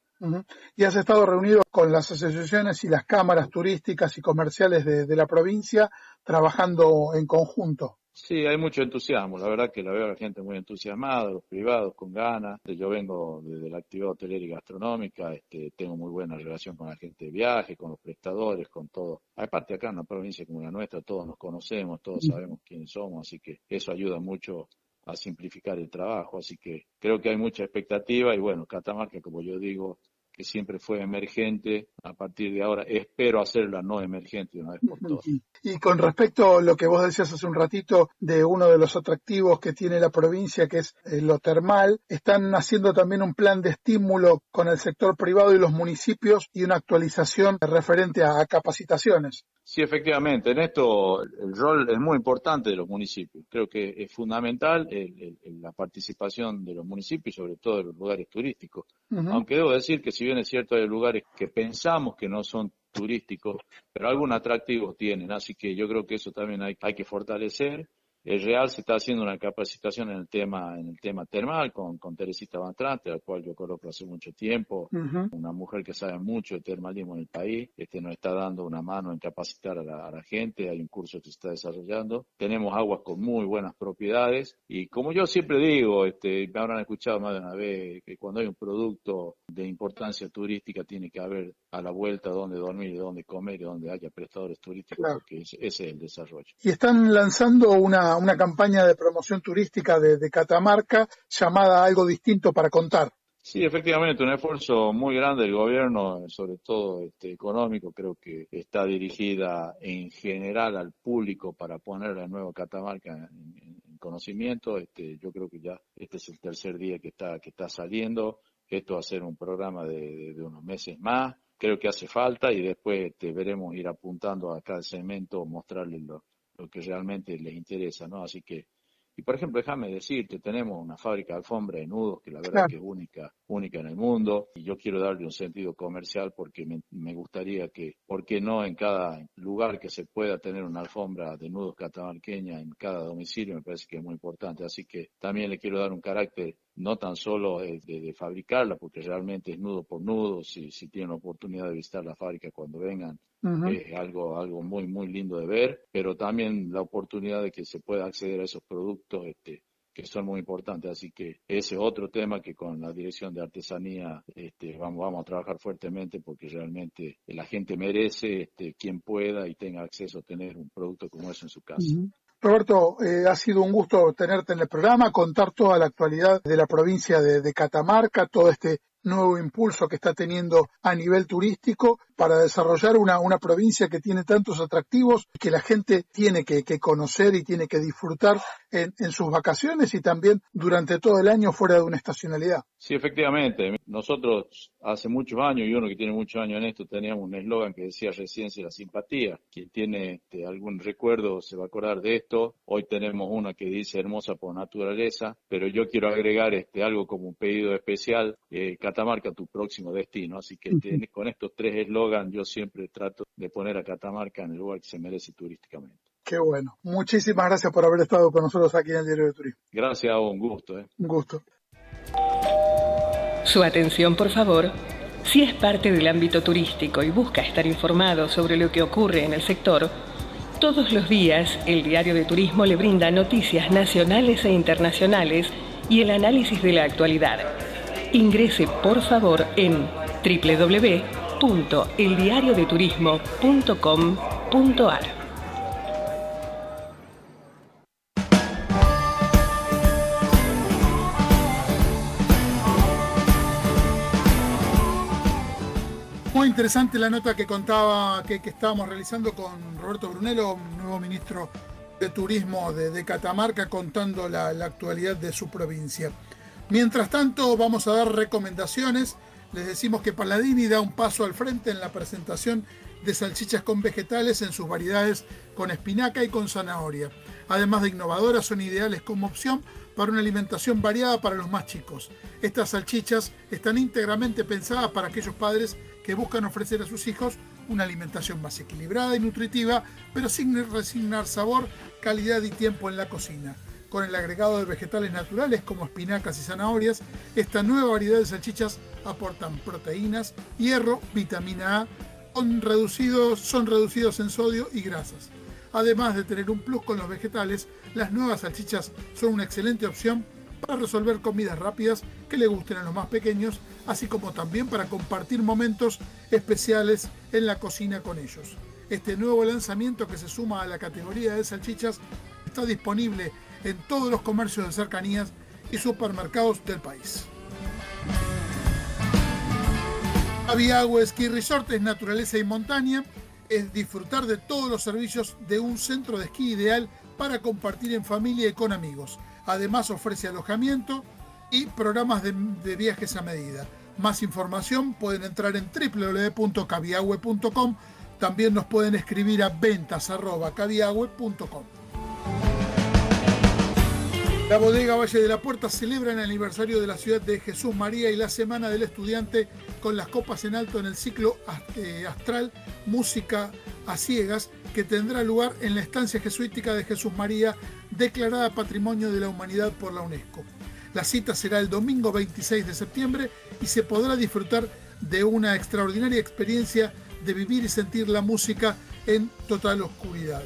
Y has estado reunido con las asociaciones y las cámaras turísticas y comerciales de la provincia trabajando en conjunto. Sí, hay mucho entusiasmo. La verdad que la veo a la gente muy entusiasmada, los privados con ganas. Yo vengo desde la actividad hotelera y gastronómica, este, tengo muy buena relación con la gente de viaje, con los prestadores, con todo. Aparte acá en una provincia como la nuestra, todos nos conocemos, todos sabemos quiénes somos, así que eso ayuda mucho a simplificar el trabajo. Así que creo que hay mucha expectativa y bueno, Catamarca, como yo digo, que siempre fue emergente, a partir de ahora espero hacerla no emergente una vez por todas. Y con respecto a lo que vos decías hace un ratito de uno de los atractivos que tiene la provincia, que es eh, lo termal, están haciendo también un plan de estímulo con el sector privado y los municipios y una actualización referente a capacitaciones. Sí, efectivamente. En esto el rol es muy importante de los municipios. Creo que es fundamental la participación de los municipios, sobre todo de los lugares turísticos. Aunque debo decir que si bien es cierto hay lugares que pensamos que no son turísticos, pero algún atractivo tienen. Así que yo creo que eso también hay, hay que fortalecer el Real se está haciendo una capacitación en el tema, en el tema termal con, con Teresita Bantrante, la cual yo conozco hace mucho tiempo, una mujer que sabe mucho de termalismo en el país, este nos está dando una mano en capacitar a la, gente, hay un curso que se está desarrollando, tenemos aguas con muy buenas propiedades. Y como yo siempre digo, este, me habrán escuchado más de una vez, que cuando hay un producto de importancia turística tiene que haber a la vuelta donde dormir, donde comer y donde haya prestadores turísticos, porque ese es el desarrollo. Y están lanzando una una, campaña de promoción turística de, Catamarca llamada Algo Distinto para Contar. Sí, efectivamente, un esfuerzo muy grande del gobierno, sobre todo este, económico, creo que está dirigida en general al público para poner la nueva Catamarca en, conocimiento. Este, yo creo que ya este es el tercer día que está, que está saliendo. Esto va a ser un programa de, unos meses más. Creo que hace falta y después este, veremos ir apuntando a cada segmento, mostrarles lo, lo que realmente les interesa, ¿no? Así que, y por ejemplo, déjame decirte, tenemos una fábrica de alfombra de nudos que la verdad que es única, única en el mundo, y yo quiero darle un sentido comercial porque me, gustaría que, ¿por qué no en cada lugar que se pueda tener una alfombra de nudos catamarqueña en cada domicilio? Me parece que es muy importante, así que también le quiero dar un carácter no tan solo de, fabricarla, porque realmente es nudo por nudo, si, si tienen la oportunidad de visitar la fábrica cuando vengan, es algo, algo muy, muy lindo de ver, pero también la oportunidad de que se pueda acceder a esos productos este, que son muy importantes. Así que ese es otro tema que con la Dirección de Artesanía este, vamos, vamos a trabajar fuertemente porque realmente la gente merece este, quien pueda y tenga acceso a tener un producto como eso en su casa. Roberto, eh, ha sido un gusto tenerte en el programa, contar toda la actualidad de la provincia de Catamarca, todo este nuevo impulso que está teniendo a nivel turístico para desarrollar una, una provincia que tiene tantos atractivos que la gente tiene que, conocer y tiene que disfrutar en, sus vacaciones y también durante todo el año fuera de una estacionalidad. Sí, efectivamente. Nosotros hace muchos años, y uno que tiene muchos años en esto, teníamos un eslogan que decía residencia y la simpatía. Quien tiene este, algún recuerdo se va a acordar de esto. Hoy tenemos una que dice hermosa por naturaleza, pero yo quiero agregar este, algo como un pedido especial. Eh, Catamarca tu próximo destino. Así que con estos tres eslogans yo siempre trato de poner a Catamarca en el lugar que se merece turísticamente. Qué bueno. Muchísimas gracias por haber estado con nosotros aquí en el Diario de Turismo. Gracias, un gusto. ¿eh? Un gusto. Su atención, por favor. Si es parte del ámbito turístico y busca estar informado sobre lo que ocurre en el sector, todos los días el Diario de Turismo le brinda noticias nacionales e internacionales y el análisis de la actualidad Ingrese por favor en www.eldiariodeturismo.com.ar. interesante la nota que contaba, que, estábamos realizando con Roberto Brunello, nuevo ministro de Turismo de, Catamarca, contando la actualidad de su provincia. Mientras tanto, vamos a dar recomendaciones. Les decimos que Paladini da un paso al frente en la presentación de salchichas con vegetales en sus variedades con espinaca y con zanahoria. Además de innovadoras, son ideales como opción para una alimentación variada para los más chicos. Estas salchichas están íntegramente pensadas para aquellos padres que buscan ofrecer a sus hijos una alimentación más equilibrada y nutritiva, pero sin resignar sabor, calidad y tiempo en la cocina. Con el agregado de vegetales naturales como espinacas y zanahorias, esta nueva variedad de salchichas aportan proteínas, hierro, vitamina A, son reducidos, son reducidos en sodio y grasas. Además de tener un plus con los vegetales, las nuevas salchichas son una excelente opción para resolver comidas rápidas que le gusten a los más pequeños, así como también para compartir momentos especiales en la cocina con ellos. Este nuevo lanzamiento que se suma a la categoría de salchichas está disponible en todos los comercios de cercanías y supermercados del país. Aviagua Ski Resort es naturaleza y montaña, es disfrutar de todos los servicios de un centro de esquí ideal para compartir en familia y con amigos. Además ofrece alojamiento y programas de, viajes a medida. Más información pueden entrar en www.caviagüe.com. También nos pueden escribir a ventas.caviagüe.com. La bodega Valle de la Puerta celebra el aniversario de la ciudad de Jesús María y la Semana del Estudiante con las copas en alto en el ciclo eh, astral Música a Ciegas que tendrá lugar en la estancia jesuítica de Jesús María declarada Patrimonio de la Humanidad por la UNESCO. La cita será el domingo 26 de septiembre y se podrá disfrutar de una extraordinaria experiencia de vivir y sentir la música en total oscuridad.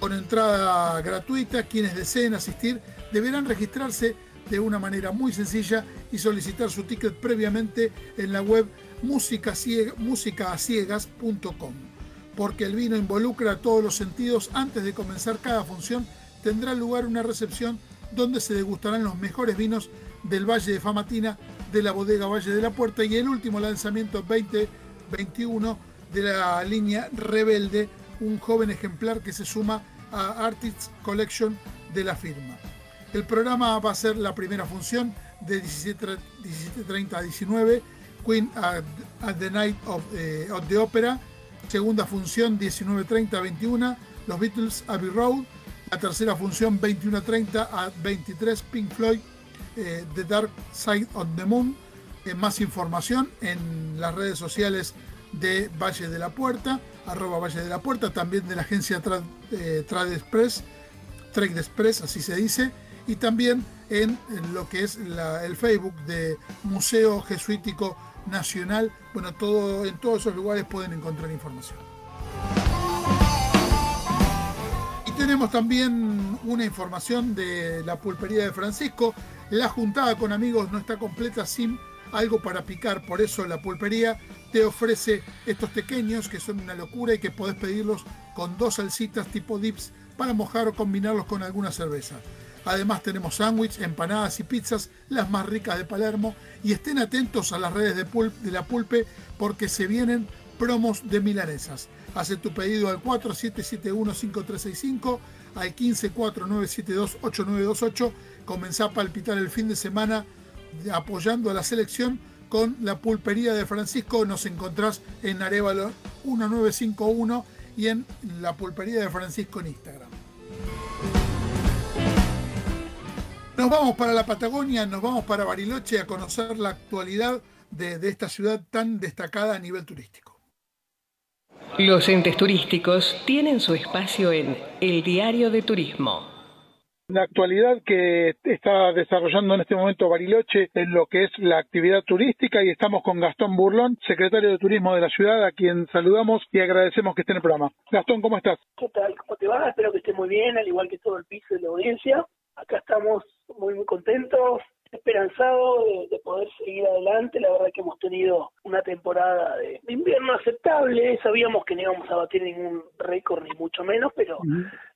Con entrada gratuita, quienes deseen asistir deberán registrarse de una manera muy sencilla y solicitar su ticket previamente en la web musicaciegas.com. Porque el vino involucra todos los sentidos, antes de comenzar cada función tendrá lugar una recepción donde se degustarán los mejores vinos del Valle de Famatina, de la bodega Valle de la Puerta y el último lanzamiento 2021 de la línea Rebelde, un joven ejemplar que se suma a Artists Collection de la firma. El programa va a ser la primera función de 17.30 a 19, Queen at, the Night eh, of, the Opera, segunda función 19.30 a 21, Los Beatles Abbey Road, la tercera función 21.30 a 23, Pink Floyd, eh, The Dark Side of the Moon. Eh, más información en las redes sociales de Valle de la Puerta, arroba Valle de la Puerta, también de la agencia Trade Express, Trade Express, así se dice, y también en, lo que es el Facebook de Museo Jesuítico Nacional. Bueno, todo, en todos esos lugares pueden encontrar información. Y tenemos también una información de la pulpería de Francisco. La juntada con amigos no está completa sin algo para picar, por eso la pulpería te ofrece estos pequeños que son una locura y que podés pedirlos con dos salsitas tipo dips para mojar o combinarlos con alguna cerveza. Además tenemos sándwiches, empanadas y pizzas, las más ricas de Palermo. Y estén atentos a las redes de, la Pulpe porque se vienen promos de milanesas. Hace tu pedido al 4771-5365, al 154972-8928. Comenzá a palpitar el fin de semana apoyando a la selección con la pulpería de Francisco. Nos encontrás en Arevalo 1951 y en la pulpería de Francisco en Instagram. Nos vamos para la Patagonia, nos vamos para Bariloche a conocer la actualidad de, esta ciudad tan destacada a nivel turístico. Los entes turísticos tienen su espacio en El Diario de Turismo. La actualidad que está desarrollando en este momento Bariloche en lo que es la actividad turística y estamos con Gastón Burlón, secretario de Turismo de la ciudad, a quien saludamos y agradecemos que esté en el programa. Gastón, ¿cómo estás? ¿Qué tal? ¿Cómo te va? Espero que esté muy bien, al igual que todo el piso de la audiencia. Acá estamos muy, muy contentos, esperanzados de, poder seguir adelante. La verdad que hemos tenido una temporada de, invierno aceptable. Sabíamos que no íbamos a batir ningún récord, ni mucho menos, pero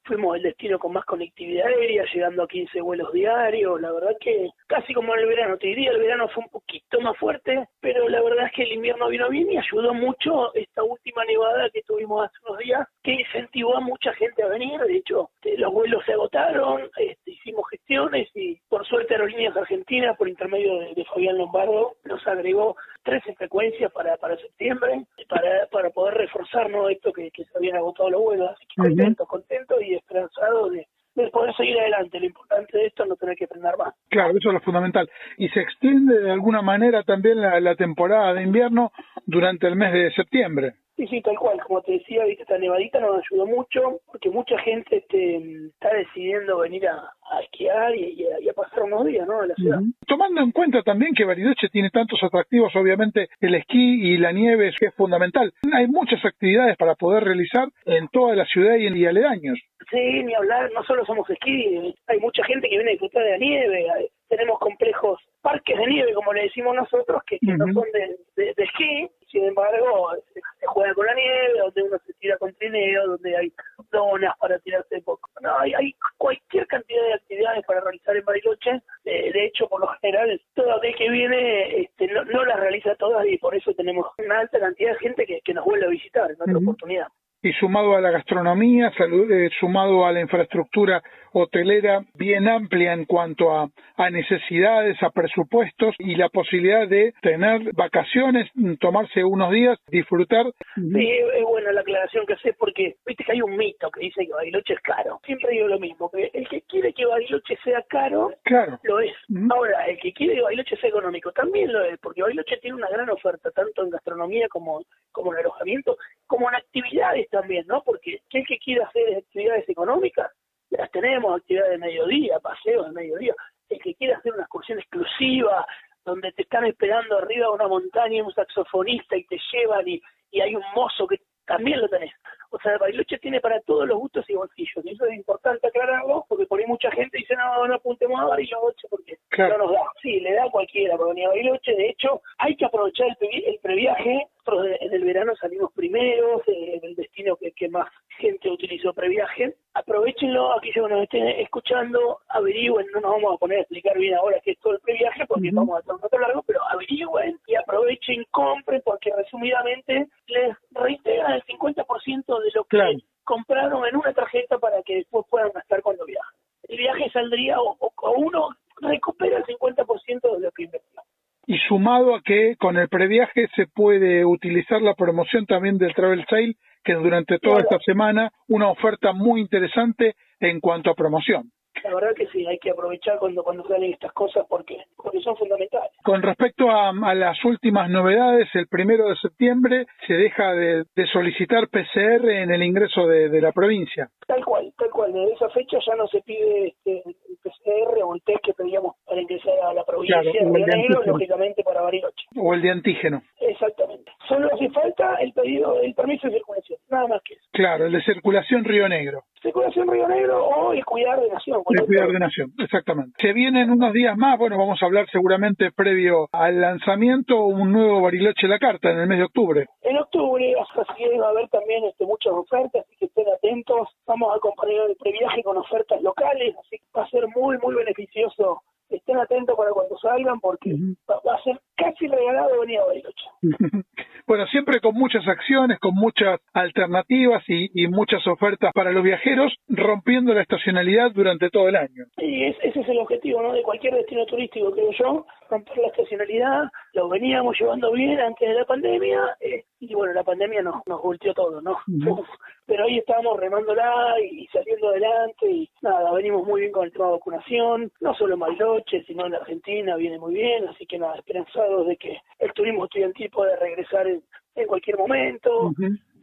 fuimos el destino con más conectividad aérea, llegando a 15 vuelos diarios. La verdad que casi como en el verano, te diría, el verano fue un poquito más fuerte, pero la verdad es que el invierno vino bien y ayudó mucho esta última nevada que tuvimos hace unos días, que incentivó a mucha gente a venir. De hecho, eh, los vuelos se agotaron, este, hicimos gestiones y por suerte Aerolíneas Argentinas, por intermedio de, Fabián Lombardo, nos agregó 13 frecuencias para, para septiembre, para, para poder reforzar ¿no? esto que, se habían agotado los vuelos. Así que contento, contento y esperanzado de, de poder seguir adelante. Lo importante de esto es no tener que frenar más. Claro, eso es lo fundamental. Y se extiende de alguna manera también la temporada de invierno durante el mes de septiembre. Sí, sí, tal cual. Como te decía, viste, esta nevadita nos ayudó mucho porque mucha gente este, está decidiendo venir a, esquiar y, a, pasar unos días ¿no? en la ciudad. Tomando en cuenta también que Bariloche tiene tantos atractivos, obviamente el esquí y la nieve es, es fundamental. Hay muchas actividades para poder realizar en toda la ciudad y en aledaños. Sí, ni hablar, no solo somos esquí, hay mucha gente que viene a disfrutar de la nieve, tenemos complejos, parques de nieve, como le decimos nosotros, que, no son de, esquí, sin embargo, se, juega con la nieve, donde uno se tira con trineo, donde hay zonas para tirarse poco. No, hay, hay cualquier cantidad de actividades para realizar en Bariloche, eh, de hecho, por lo general, todo aquel que viene este, no, no las realiza todas y por eso tenemos una alta cantidad de gente que, nos vuelve a visitar en otra oportunidad y sumado a la gastronomía, eh, sumado a la infraestructura hotelera bien amplia en cuanto a, necesidades, a presupuestos y la posibilidad de tener vacaciones, tomarse unos días, disfrutar. Sí, es buena la aclaración que haces porque viste que hay un mito que dice que Bariloche es caro. Siempre digo lo mismo, que el que quiere que Bariloche sea caro, claro. lo es. Ahora, el que quiere que Bariloche sea económico, también lo es, porque Bariloche tiene una gran oferta, tanto en gastronomía como, como en alojamiento, como en actividades también, ¿no? Porque el que quiere hacer actividades económicas, las tenemos, actividades de mediodía, paseos de mediodía. El que quiere hacer una excursión exclusiva, donde te están esperando arriba de una montaña un saxofonista y te llevan y, y hay un mozo que también lo tenés. O sea, Bariloche tiene para todos los gustos y bolsillos. Y eso es importante aclararlo, porque por ahí mucha gente dice, no, no apuntemos a Bariloche porque no nos da. Sí, le da a cualquiera para venir a Bariloche. De hecho, hay que aprovechar el, el previaje. Nosotros en el verano salimos primeros, eh, el destino que, que más gente utilizó previaje. Aprovechenlo, aquí que nos estén escuchando, averigüen, no nos vamos a poner a explicar bien ahora qué es todo el previaje, porque vamos a estar un rato largo, pero averigüen y aprovechen, compren, porque resumidamente les reintegran el 50% de lo que compraron en una tarjeta para que después puedan gastar cuando viajan. El viaje saldría o, uno recupera el 50% de lo que invirtió. Y sumado a que con el previaje se puede utilizar la promoción también del Travel Sale, que durante toda esta semana una oferta muy interesante en cuanto a promoción. La verdad que sí, hay que aprovechar cuando, cuando salen estas cosas porque, porque son fundamentales. Con respecto a, las últimas novedades, el primero de septiembre se deja de, solicitar PCR en el ingreso de, la provincia. Tal cual, tal cual. Desde esa fecha ya no se pide este, el PCR o el test que pedíamos para ingresar a la provincia de Río lógicamente para Bariloche. O el de antígeno. Exactamente. Solo hace falta el pedido, el permiso de circulación, nada más que eso. Claro, el de circulación Río Negro. Circulación Río Negro o el cuidar de nación. De nación, exactamente. Se vienen unos días más, bueno, vamos a hablar seguramente previo al lanzamiento, un nuevo Bariloche la carta en el mes de octubre. En octubre, así va a haber también este, muchas ofertas, así que estén atentos. Vamos a acompañar el previaje con ofertas locales, así que va a ser muy, muy beneficioso estén atentos para cuando salgan porque va, a ser casi regalado venir a Bariloche. bueno, siempre con muchas acciones, con muchas alternativas y, muchas ofertas para los viajeros, rompiendo la estacionalidad durante todo el año. Y ese es el objetivo ¿no? de cualquier destino turístico, creo yo, romper la estacionalidad, lo veníamos llevando bien antes de la pandemia, eh, y bueno, la pandemia nos, nos volteó todo, ¿no? Pero ahí estábamos remándola y, saliendo adelante, y nada, venimos muy bien con el tema de vacunación, no solo en Bariloche, sino en Argentina viene muy bien, así que nada, esperanzados de que el turismo estudiantil pueda regresar en, en cualquier momento.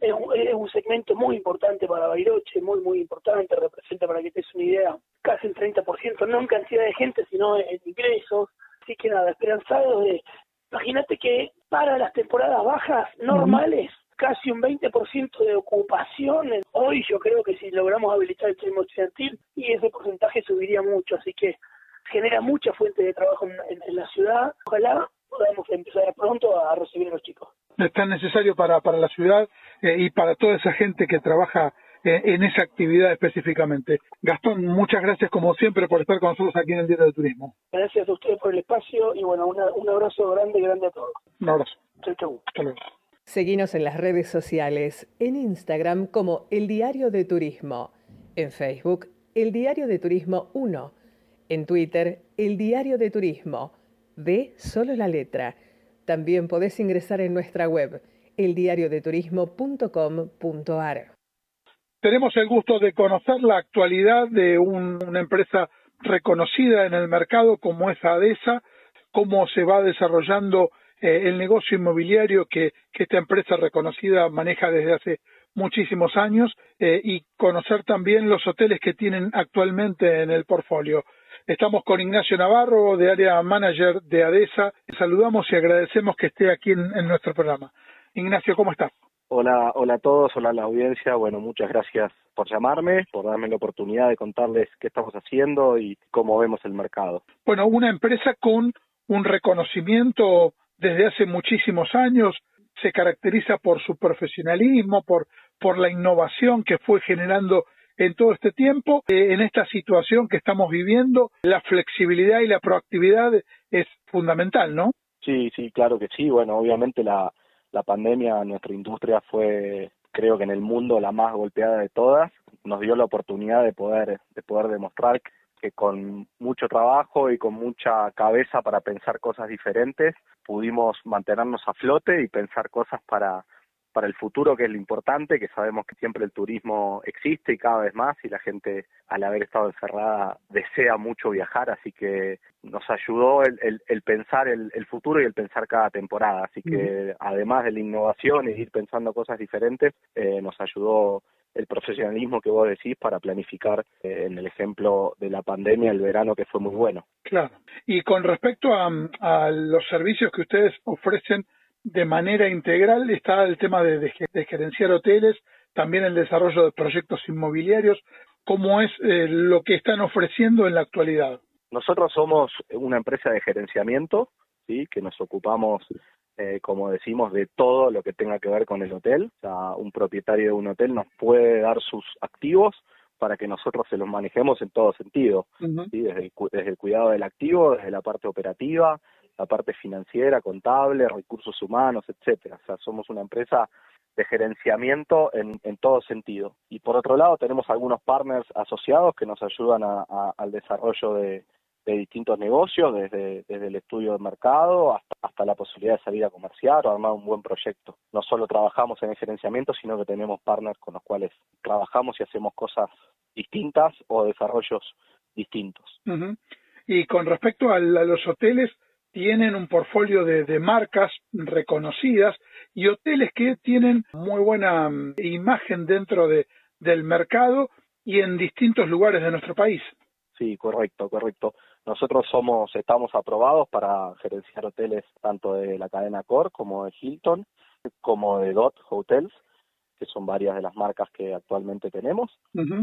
es, un, es, un, segmento muy importante para Bariloche, muy, muy importante, representa, para que te des una idea, casi el 30%, no en cantidad de gente, sino en ingresos. Así que nada, esperanzados de... Imagínate que para las temporadas bajas normales, casi un 20% de ocupación. Hoy yo creo que si logramos habilitar el turismo estudiantil, y ese porcentaje subiría mucho, así que genera mucha fuente de trabajo en, la ciudad. Ojalá podamos empezar pronto a recibir a los chicos. Es tan necesario para, para la ciudad eh, y para toda esa gente que trabaja en esa actividad específicamente. Gastón, muchas gracias como siempre por estar con nosotros aquí en el Día del Turismo. Gracias a ustedes por el espacio y bueno, un abrazo grande, grande a todos. Un abrazo. Chau, Seguinos en las redes sociales, en Instagram como El Diario de Turismo, en Facebook El Diario de Turismo 1, en Twitter El Diario de Turismo, de solo la letra. También podés ingresar en nuestra web eldiariodeturismo.com.ar. tenemos el gusto de conocer la actualidad de una empresa reconocida en el mercado como es ADESA, cómo se va desarrollando eh, el negocio inmobiliario que, esta empresa reconocida maneja desde hace muchísimos años eh, y conocer también los hoteles que tienen actualmente en el portfolio. Estamos con Ignacio Navarro, de área manager de ADESA. Saludamos y agradecemos que esté aquí en, en nuestro programa. Ignacio, ¿cómo estás? Hola, hola a todos, hola a la audiencia. Bueno, muchas gracias por llamarme, por darme la oportunidad de contarles qué estamos haciendo y cómo vemos el mercado. Bueno, una empresa con un reconocimiento desde hace muchísimos años, se caracteriza por su profesionalismo, por, por la innovación que fue generando en todo este tiempo. Eh, en esta situación que estamos viviendo, la flexibilidad y la proactividad es fundamental, ¿no? Sí, sí, claro que sí. Bueno, obviamente la, la pandemia nuestra industria fue, creo que en el mundo, la más golpeada de todas. Nos dio la oportunidad de poder, de poder demostrar que con mucho trabajo y con mucha cabeza para pensar cosas diferentes pudimos mantenernos a flote y pensar cosas para para el futuro, que es lo importante, que sabemos que siempre el turismo existe y cada vez más, y la gente, al haber estado encerrada, desea mucho viajar, así que nos ayudó el, el, pensar el, el, futuro y el pensar cada temporada. Así que, además de la innovación y ir pensando cosas diferentes, eh, nos ayudó el profesionalismo que vos decís para planificar eh, en el ejemplo de la pandemia el verano que fue muy bueno. Claro. Y con respecto a, a los servicios que ustedes ofrecen de manera integral está el tema de, de, gerenciar hoteles, también el desarrollo de proyectos inmobiliarios. ¿Cómo es eh, lo que están ofreciendo en la actualidad? Nosotros somos una empresa de gerenciamiento, sí, que nos ocupamos eh, como decimos, de todo lo que tenga que ver con el hotel. O sea, un propietario de un hotel nos puede dar sus activos para que nosotros se los manejemos en todo sentido, ¿sí? desde, el, desde el cuidado del activo, desde la parte operativa, la parte financiera, contable, recursos humanos, etcétera. O sea, somos una empresa de gerenciamiento en, en todo sentido. Y por otro lado, tenemos algunos partners asociados que nos ayudan al desarrollo de, distintos negocios, desde, el estudio de mercado hasta, la posibilidad de salir a comerciar o armar un buen proyecto. No solo trabajamos en el gerenciamiento, sino que tenemos partners con los cuales trabajamos y hacemos cosas distintas o desarrollos distintos. Y con respecto a, los hoteles, tienen un portfolio de, de, marcas reconocidas y hoteles que tienen muy buena mm, imagen dentro de, del mercado y en distintos lugares de nuestro país. Sí, correcto, correcto. Nosotros somos, estamos aprobados para gerenciar hoteles tanto de la cadena Core como de Hilton, como de Dot Hotels, que son varias de las marcas que actualmente tenemos.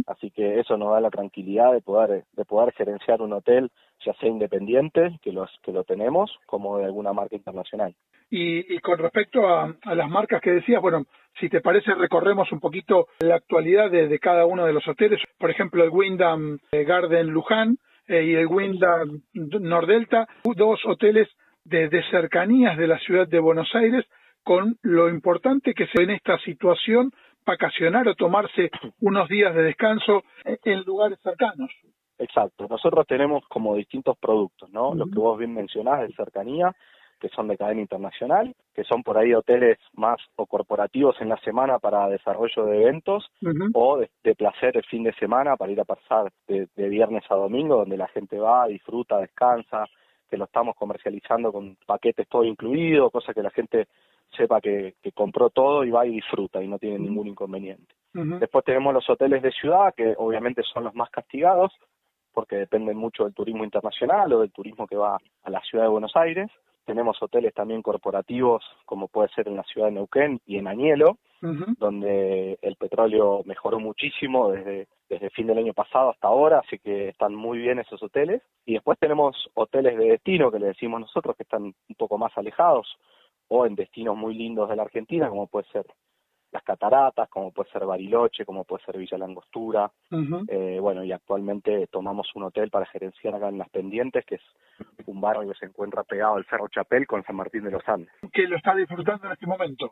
Así que eso nos da la tranquilidad de poder, de poder gerenciar un hotel, ya sea independiente, que los, que lo tenemos, como de alguna marca internacional. Y, y con respecto a, a, las marcas que decías, bueno, si te parece, recorremos un poquito la actualidad de, de cada uno de los hoteles. Por ejemplo, el Wyndham eh, Garden Luján, eh, y el Wyndham Nordelta, dos hoteles de, de, cercanías de la ciudad de Buenos Aires, con lo importante que se en esta situación vacacionar o tomarse unos días de descanso en lugares cercanos. Exacto, nosotros tenemos como distintos productos, ¿no? Lo que vos bien mencionás de cercanía, que son de cadena internacional, que son por ahí hoteles más o corporativos en la semana para desarrollo de eventos o de, placer el fin de semana para ir a pasar de, viernes a domingo donde la gente va, disfruta, descansa, que lo estamos comercializando con paquetes todo incluido, cosa que la gente sepa que, compró todo y va y disfruta y no tiene ningún inconveniente. Después tenemos los hoteles de ciudad, que obviamente son los más castigados, porque dependen mucho del turismo internacional o del turismo que va a la ciudad de Buenos Aires. Tenemos hoteles también corporativos, como puede ser en la ciudad de Neuquén y en Añelo, donde el petróleo mejoró muchísimo desde, desde el fin del año pasado hasta ahora, así que están muy bien esos hoteles. Y después tenemos hoteles de destino, que le decimos nosotros, que están un poco más alejados, o en destinos muy lindos de la Argentina, como puede ser las cataratas, como puede ser Bariloche, como puede ser Villa Langostura. eh, bueno, y actualmente tomamos un hotel para gerenciar acá en Las Pendientes, que es un barrio que se encuentra pegado al Cerro Chapel con San Martín de los Andes. ¿Que lo está disfrutando en este momento?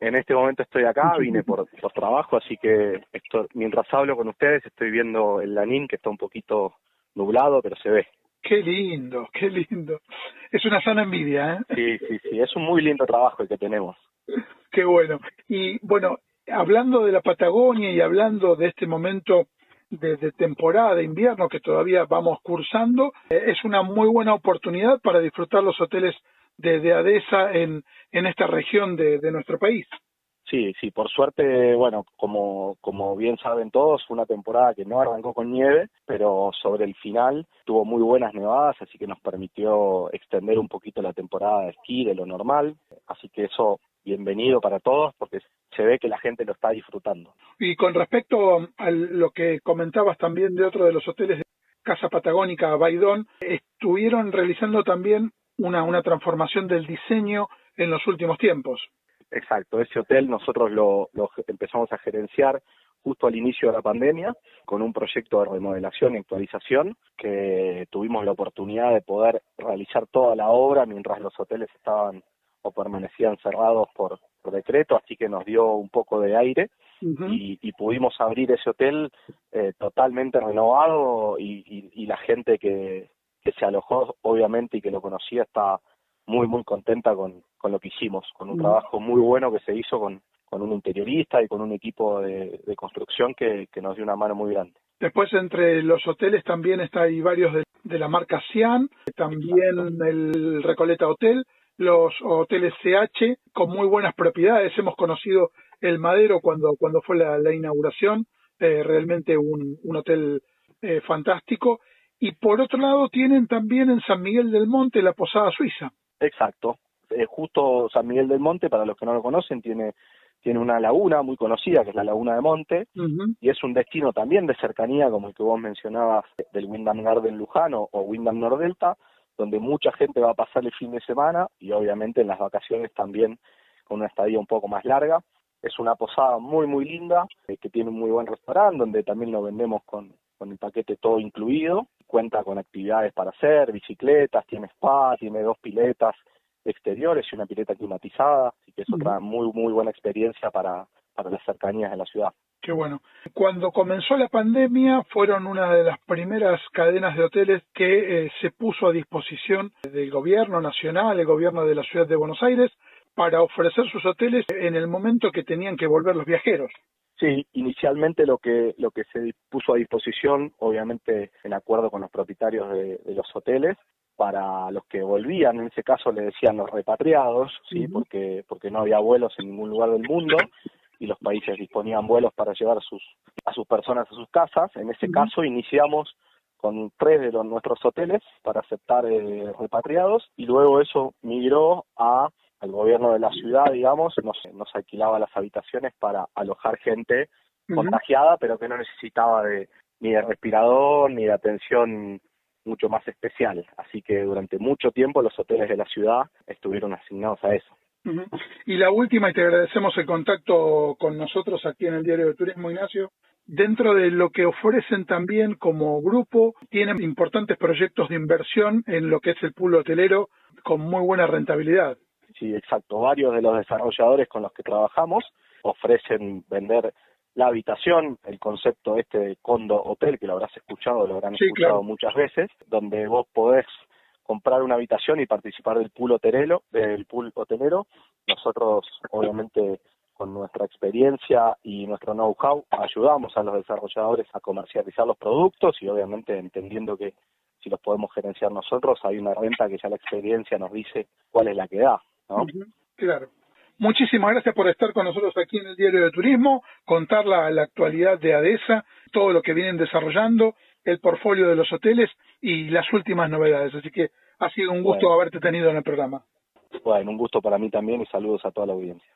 En este momento estoy acá, vine por, por trabajo, así que esto, mientras hablo con ustedes estoy viendo el Lanín, que está un poquito nublado, pero se ve. Qué lindo, qué lindo. Es una sana envidia, ¿eh? Sí, sí, sí, es un muy lindo trabajo el que tenemos. Qué bueno. Y bueno, Hablando de la Patagonia y hablando de este momento de, temporada de invierno que todavía vamos cursando, eh, es una muy buena oportunidad para disfrutar los hoteles de, de ADESA en, en esta región de, de nuestro país. Sí, sí, por suerte, bueno, como, como bien saben todos, fue una temporada que no arrancó con nieve, pero sobre el final tuvo muy buenas nevadas, así que nos permitió extender un poquito la temporada de esquí de lo normal, así que eso bienvenido para todos porque se ve que la gente lo está disfrutando. Y con respecto a lo que comentabas también de otro de los hoteles de Casa Patagónica Baidón, estuvieron realizando también una, una transformación del diseño en los últimos tiempos. Exacto, ese hotel nosotros lo, empezamos a gerenciar justo al inicio de la pandemia con un proyecto de remodelación y actualización que tuvimos la oportunidad de poder realizar toda la obra mientras los hoteles estaban o permanecían cerrados por, decreto, así que nos dio un poco de aire. Y, pudimos abrir ese hotel eh, totalmente renovado y, y, la gente que, que se alojó obviamente y que lo conocía está muy, muy contenta con, con lo que hicimos, con un trabajo muy bueno que se hizo con, con un interiorista y con un equipo de, construcción que, que, nos dio una mano muy grande. Después entre los hoteles también está hay varios de, de la marca Cian, también el Recoleta Hotel, los hoteles CH con muy buenas propiedades. Hemos conocido el Madero cuando, cuando fue la, inauguración, eh, realmente un, un hotel eh, fantástico. Y por otro lado tienen también en San Miguel del Monte la Posada Suiza. Exacto. Eh, justo San Miguel del Monte, para los que no lo conocen, tiene, tiene una laguna muy conocida, que es la Laguna de Monte, y es un destino también de cercanía, como el que vos mencionabas, del Windham Garden Lujano o Windham Nordelta, donde mucha gente va a pasar el fin de semana y obviamente en las vacaciones también con una estadía un poco más larga. Es una posada muy, muy linda, eh, que tiene un muy buen restaurante, donde también lo vendemos con, con el paquete todo incluido. Cuenta con actividades para hacer, bicicletas, tiene spa, tiene dos piletas exteriores y una pileta climatizada, así que es otra muy, muy buena experiencia para, para las cercanías de la ciudad. Qué bueno. Cuando comenzó la pandemia fueron una de las primeras cadenas de hoteles que eh, se puso a disposición del gobierno nacional, el gobierno de la ciudad de Buenos Aires, para ofrecer sus hoteles en el momento que tenían que volver los viajeros. Sí, inicialmente lo que lo que se puso a disposición, obviamente en acuerdo con los propietarios de, los hoteles, para los que volvían, en ese caso le decían los repatriados, sí, porque porque no había vuelos en ningún lugar del mundo y los países disponían vuelos para llevar a sus a sus personas a sus casas. En ese caso iniciamos con tres de los, nuestros hoteles para aceptar eh, repatriados y luego eso migró a el gobierno de la ciudad, digamos, nos, nos alquilaba las habitaciones para alojar gente contagiada, pero que no necesitaba de ni de respirador ni de atención mucho más especial. Así que durante mucho tiempo los hoteles de la ciudad estuvieron asignados a eso. Y la última, y te agradecemos el contacto con nosotros aquí en el Diario de Turismo, Ignacio. Dentro de lo que ofrecen también como grupo, tienen importantes proyectos de inversión en lo que es el pool hotelero con muy buena rentabilidad. Sí, exacto. Varios de los desarrolladores con los que trabajamos ofrecen vender la habitación, el concepto este de condo hotel, que lo habrás escuchado, lo habrán escuchado muchas veces, donde vos podés comprar una habitación y participar del pool hotelero, del pool hotelero. Nosotros, obviamente, con nuestra experiencia y nuestro know-how, ayudamos a los desarrolladores a comercializar los productos y obviamente entendiendo que si los podemos gerenciar nosotros, hay una renta que ya la experiencia nos dice cuál es la que da. Claro. Muchísimas gracias por estar con nosotros aquí en el Diario de Turismo, contar la, actualidad de ADESA, todo lo que vienen desarrollando, el portfolio de los hoteles y las últimas novedades. Así que ha sido un gusto haberte tenido en el programa. Bueno, un gusto para mí también y saludos a toda la audiencia.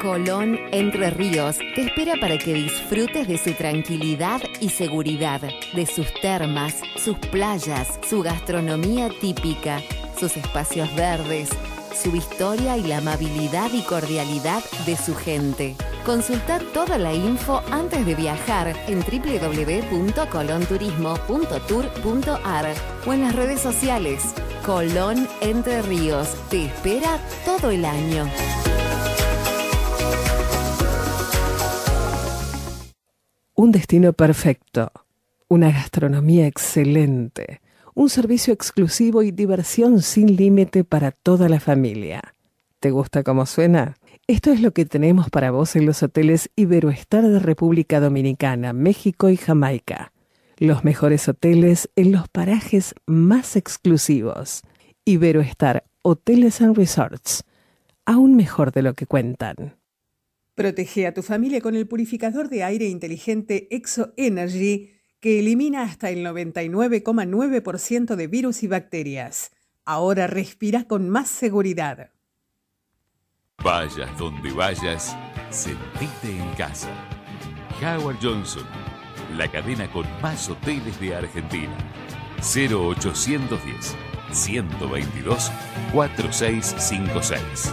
Colón Entre Ríos te espera para que disfrutes de su tranquilidad y seguridad, de sus termas, sus playas, su gastronomía típica sus espacios verdes, su historia y la amabilidad y cordialidad de su gente. Consulta toda la info antes de viajar en www.colonturismo.tour.ar o en las redes sociales. Colón Entre Ríos te espera todo el año. Un destino perfecto, una gastronomía excelente un servicio exclusivo y diversión sin límite para toda la familia. ¿Te gusta cómo suena? Esto es lo que tenemos para vos en los hoteles Iberoestar de República Dominicana, México y Jamaica. Los mejores hoteles en los parajes más exclusivos. Iberoestar Hoteles and Resorts. Aún mejor de lo que cuentan. Protege a tu familia con el purificador de aire inteligente Exo Energy que elimina hasta el 99,9% de virus y bacterias. Ahora respira con más seguridad. Vayas donde vayas, sentite en casa. Howard Johnson, la cadena con más hoteles de Argentina. 0810 122 4656.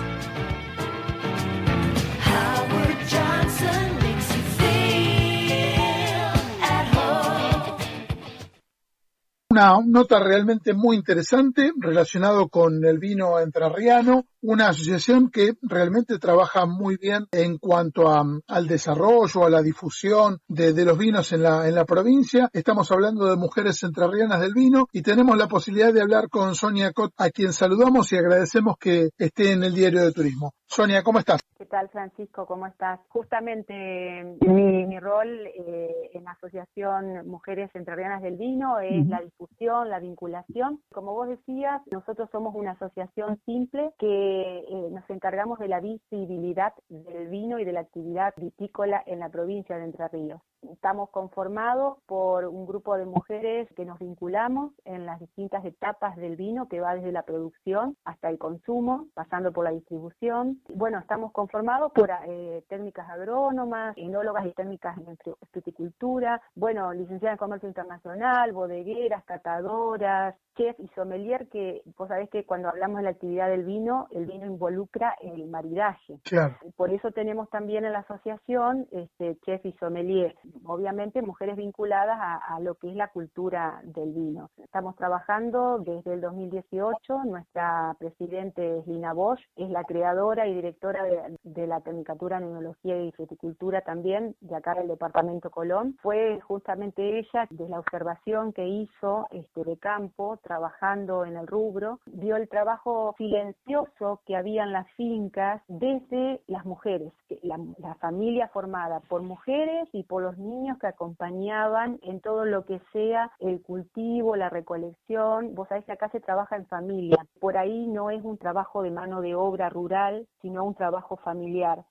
Una nota realmente muy interesante relacionado con el vino entrerriano, una asociación que realmente trabaja muy bien en cuanto al desarrollo, a la difusión de, los vinos en la, en la provincia. Estamos hablando de mujeres entrerrianas del vino y tenemos la posibilidad de hablar con Sonia Cot, a quien saludamos y agradecemos que esté en el Diario de Turismo. Sonia, ¿cómo estás? ¿Qué tal, Francisco? ¿Cómo estás? Justamente mi, mi rol eh, en la Asociación Mujeres Entrerrianas del Vino es la difusión, la vinculación. Como vos decías, nosotros somos una asociación simple que eh, nos encargamos de la visibilidad del vino y de la actividad vitícola en la provincia de Entre Ríos. Estamos conformados por un grupo de mujeres que nos vinculamos en las distintas etapas del vino, que va desde la producción hasta el consumo, pasando por la distribución. Bueno, estamos conformados por eh, técnicas agrónomas, enólogas y técnicas en fruticultura, bueno, licenciadas en comercio internacional, bodegueras, catadoras, chef y sommelier, que vos sabés que cuando hablamos de la actividad del vino, el vino involucra el maridaje. Claro. Por eso tenemos también en la asociación este, chef y sommelier obviamente mujeres vinculadas a, lo que es la cultura del vino. Estamos trabajando desde el 2018, nuestra presidente es Lina Bosch, es la creadora y directora de, la Tecnicatura en Enología y Fruticultura también, de acá del Departamento Colón. Fue justamente ella, de la observación que hizo este, de campo, trabajando en el rubro, vio el trabajo silencioso que había en las fincas desde las mujeres, la, la familia formada por mujeres y por los niños que acompañaban en todo lo que sea el cultivo, la recolección. Vos sabés que acá se trabaja en familia. Por ahí no es un trabajo de mano de obra rural, sino un trabajo familiar.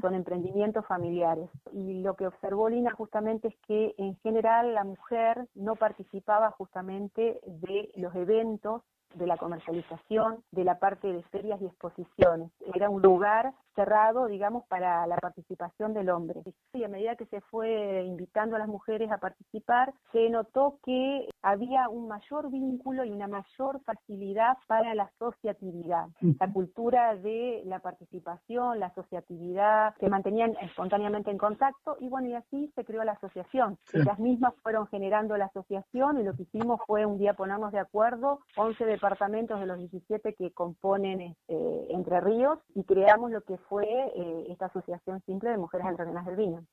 Son emprendimientos familiares. Y lo que observó Lina justamente es que en general la mujer no participaba justamente de los eventos de la comercialización, de la parte de ferias y exposiciones. Era un lugar cerrado, digamos, para la participación del hombre. Y a medida que se fue invitando a las mujeres a participar, se notó que había un mayor vínculo y una mayor facilidad para la asociatividad. La cultura de la participación, la asociatividad, se mantenían espontáneamente en contacto y bueno, y así se creó la asociación. Ellas mismas fueron generando la asociación y lo que hicimos fue un día ponernos de acuerdo, 11 de departamentos de los 17 que componen este, Entre Ríos y creamos lo que fue eh, esta asociación simple de mujeres entrenadas del vino.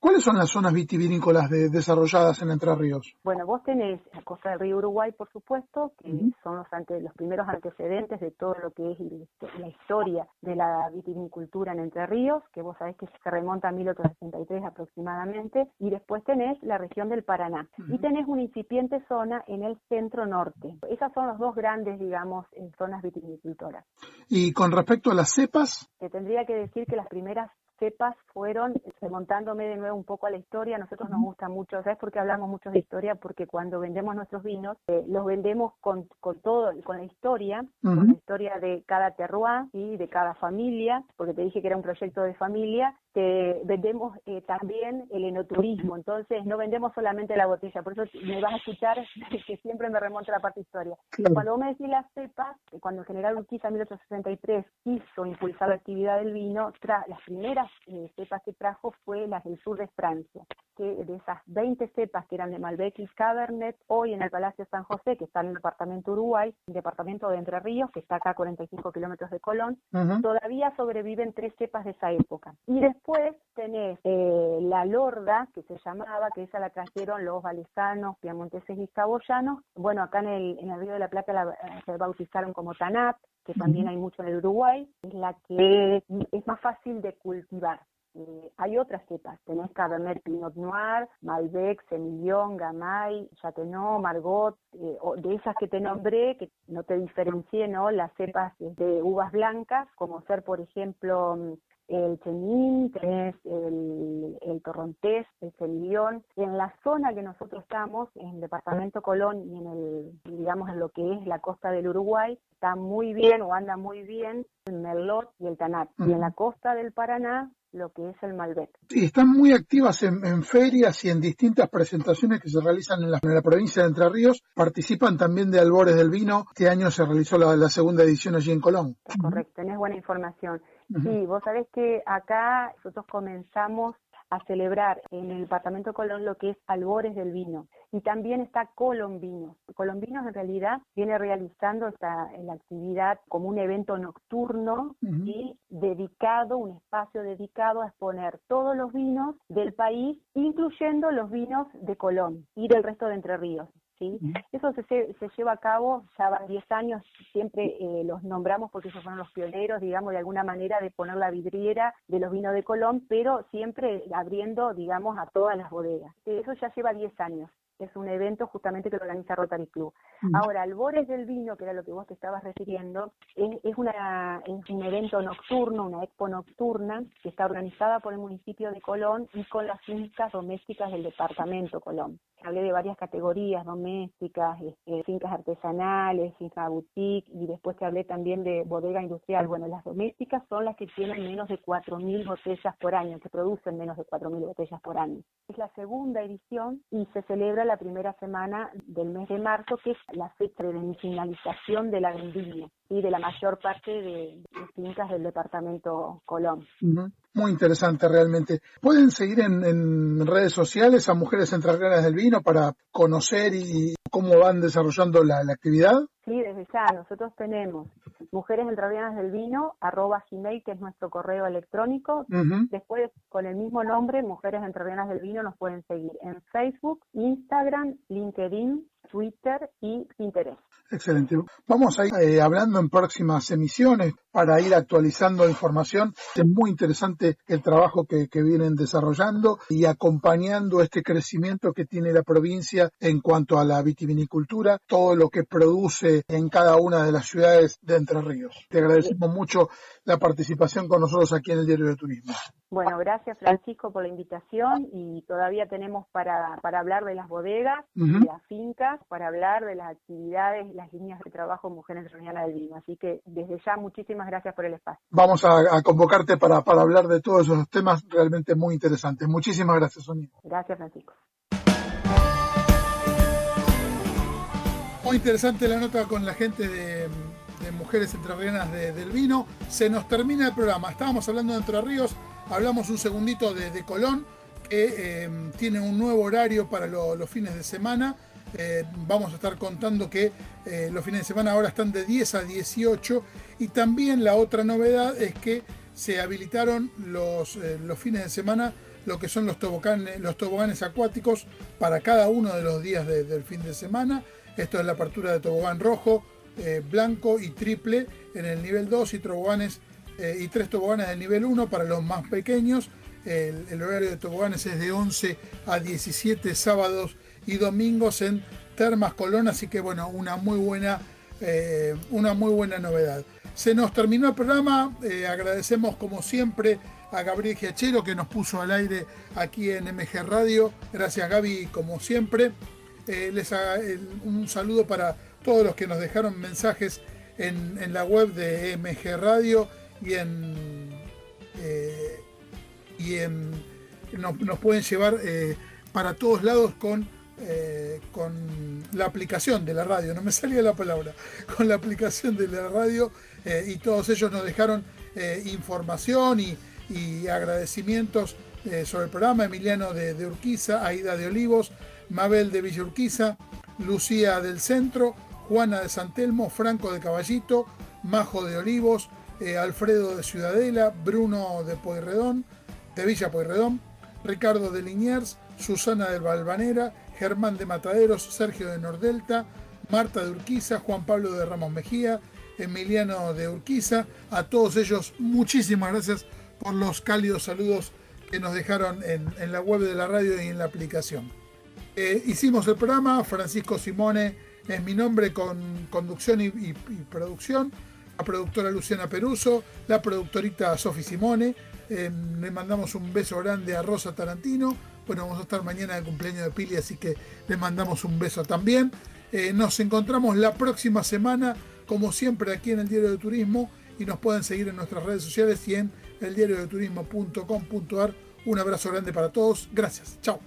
¿Cuáles son las zonas vitivinícolas desarrolladas en Entre Ríos? Bueno, vos tenés la costa del río Uruguay, por supuesto, que son los, ante, los primeros antecedentes de todo lo que es la historia de la vitivinicultura en Entre Ríos, que vos sabés que se remonta a 1863 aproximadamente, y después tenés la región del Paraná. Y tenés una incipiente zona en el centro norte. Esas son los dos grandes, digamos, zonas vitivinicultoras. Y con respecto a las cepas. Te tendría que decir que las primeras cepas fueron, remontándome de nuevo un poco a la historia, a nosotros nos gusta mucho, ¿sabes por qué hablamos mucho de historia? Porque cuando vendemos nuestros vinos, eh, los vendemos con, con todo, con la historia, con la historia de cada terroir y de cada familia, porque te dije que era un proyecto de familia, que vendemos eh, también el enoturismo, entonces no vendemos solamente la botella, por eso me vas a escuchar que siempre me remonta la parte historia. Cuando vos me decís las cepas, cuando el general Urquiza en 1863 quiso impulsar la actividad del vino, las primeras eh, cepas que trajo fue las del sur de Francia, que de esas 20 cepas que eran de Malbec y Cabernet, hoy en el Palacio San José, que está en el departamento Uruguay, el departamento de Entre Ríos, que está acá a 45 kilómetros de Colón, todavía sobreviven tres cepas de esa época. Y después después tenés eh, la lorda, que se llamaba, que esa la trajeron los valesanos, piamonteses y saboyanos. Bueno, acá en el, en el Río de la Plata la, eh, se bautizaron como Tanat, que también hay mucho en el Uruguay, es la que es más fácil de cultivar. Eh, hay otras cepas, tenés Cabernet Pinot Noir, Malbec, Semillon, Gamay, Chateauneuf, Margot, eh, de esas que te nombré, que no te diferencié, ¿no? Las cepas de uvas blancas, como ser, por ejemplo, mm, el Chenin, tenés el, el Torrontés, el Semillón. En la zona que nosotros estamos, en el departamento Colón y en el, digamos, en lo que es la costa del Uruguay, está muy bien o anda muy bien el Merlot y el Tanat. Y en la costa del Paraná lo que es el Malbec. Y están muy activas en, ferias y en distintas presentaciones que se realizan en la, provincia de Entre Ríos. Participan también de Albores del Vino. Este año se realizó la, segunda edición allí en Colón. Correcto, tenés buena información. Sí, vos sabés que acá nosotros comenzamos a celebrar en el departamento de Colón lo que es albores del vino. Y también está Colombinos. Colombinos en realidad viene realizando esta la actividad como un evento nocturno y dedicado, un espacio dedicado a exponer todos los vinos del país, incluyendo los vinos de Colón y del resto de Entre Ríos. ¿Sí? Eso se, se, lleva a cabo, ya van 10 años, siempre eh, los nombramos porque ellos fueron los pioneros, digamos, de alguna manera de poner la vidriera de los vinos de Colón, pero siempre abriendo, digamos, a todas las bodegas. Eso ya lleva 10 años es un evento justamente que lo organiza Rotary Club. Ahora, Albores del Vino, que era lo que vos te estabas refiriendo, es, una, es un evento nocturno, una expo nocturna, que está organizada por el municipio de Colón y con las fincas domésticas del departamento Colón. Hablé de varias categorías domésticas, este, fincas artesanales, finca boutique, y después te hablé también de bodega industrial. Bueno, las domésticas son las que tienen menos de 4.000 botellas por año, que producen menos de 4.000 botellas por año. Es la segunda edición y se celebra la primera semana del mes de marzo, que es la fecha de finalización de la vendimia y de la mayor parte de, fincas del departamento Colón. Muy interesante realmente. ¿Pueden seguir en, redes sociales a Mujeres Entrerrianas del Vino para conocer y cómo van desarrollando la, actividad? Sí, desde ya. Nosotros tenemos Mujeres Entrerrianas del Vino, arroba Gmail, que es nuestro correo electrónico. Después, con el mismo nombre, Mujeres Entrerrianas del Vino, nos pueden seguir en Facebook, Instagram, LinkedIn, Twitter y Pinterest. Excelente. Vamos a ir eh, hablando en próximas emisiones para ir actualizando información. Es muy interesante el trabajo que, vienen desarrollando y acompañando este crecimiento que tiene la provincia en cuanto a la vitivinicultura, todo lo que produce en cada una de las ciudades de Entre Ríos. Te agradecemos mucho la participación con nosotros aquí en el Diario de Turismo. Bueno, gracias Francisco por la invitación y todavía tenemos para, para hablar de las bodegas, de las fincas, para hablar de las actividades, las líneas de trabajo Mujeres Reunianas del Vino. Así que desde ya muchísimas gracias por el espacio. Vamos a, convocarte para, para hablar de todos esos temas realmente muy interesantes. Muchísimas gracias, Sonia. Gracias, Francisco. Muy interesante la nota con la gente de de Mujeres Entrerrianas del Vino. Se nos termina el programa. Estábamos hablando de Entre Ríos, hablamos un segundito de, Colón, que eh, tiene un nuevo horario para los fines de semana. Eh, vamos a estar contando que eh, los fines de semana ahora están de 10 a 18 y también la otra novedad es que se habilitaron los, los fines de semana lo que son los toboganes, los toboganes acuáticos para cada uno de los días del fin de semana. Esto es la apertura de tobogán rojo, blanco y triple en el nivel 2 y toboganes eh, y tres toboganes del nivel 1 para los más pequeños. El, horario de toboganes es de 11 a 17 sábados y domingos en Termas Colón, así que bueno, una muy buena, eh, una muy buena novedad. Se nos terminó el programa, agradecemos como siempre a Gabriel Giachero que nos puso al aire aquí en MG Radio. Gracias Gaby como siempre. les un saludo para todos los que nos dejaron mensajes en, la web de MG Radio y en, eh, y en nos, pueden llevar eh, para todos lados con, eh, con la aplicación de la radio, no me salía la palabra, con la aplicación de la radio y todos ellos nos dejaron información y, agradecimientos sobre el programa, Emiliano de, de Urquiza, Aida de Olivos, Mabel de Villa Urquiza, Lucía del Centro, Juana de Santelmo, Franco de Caballito, Majo de Olivos, eh, Alfredo de Ciudadela, Bruno de Pueyrredón, de Villa Pueyrredón, Ricardo de Liniers, Susana del Balvanera, Germán de Mataderos, Sergio de Nordelta, Marta de Urquiza, Juan Pablo de Ramos Mejía, Emiliano de Urquiza. A todos ellos, muchísimas gracias por los cálidos saludos que nos dejaron en, la web de la radio y en la aplicación. Eh, hicimos el programa, Francisco Simone es mi nombre con conducción y, producción, la productora Luciana Peruso, la productorita Sofi Simone, eh, le mandamos un beso grande a Rosa Tarantino, bueno, vamos a estar mañana de cumpleaños de Pili, así que le mandamos un beso también. Eh, nos encontramos la próxima semana, como siempre, aquí en el Diario de Turismo y nos pueden seguir en nuestras redes sociales y en eldiariodeturismo.com.ar. Un abrazo grande para todos. Gracias. Chao.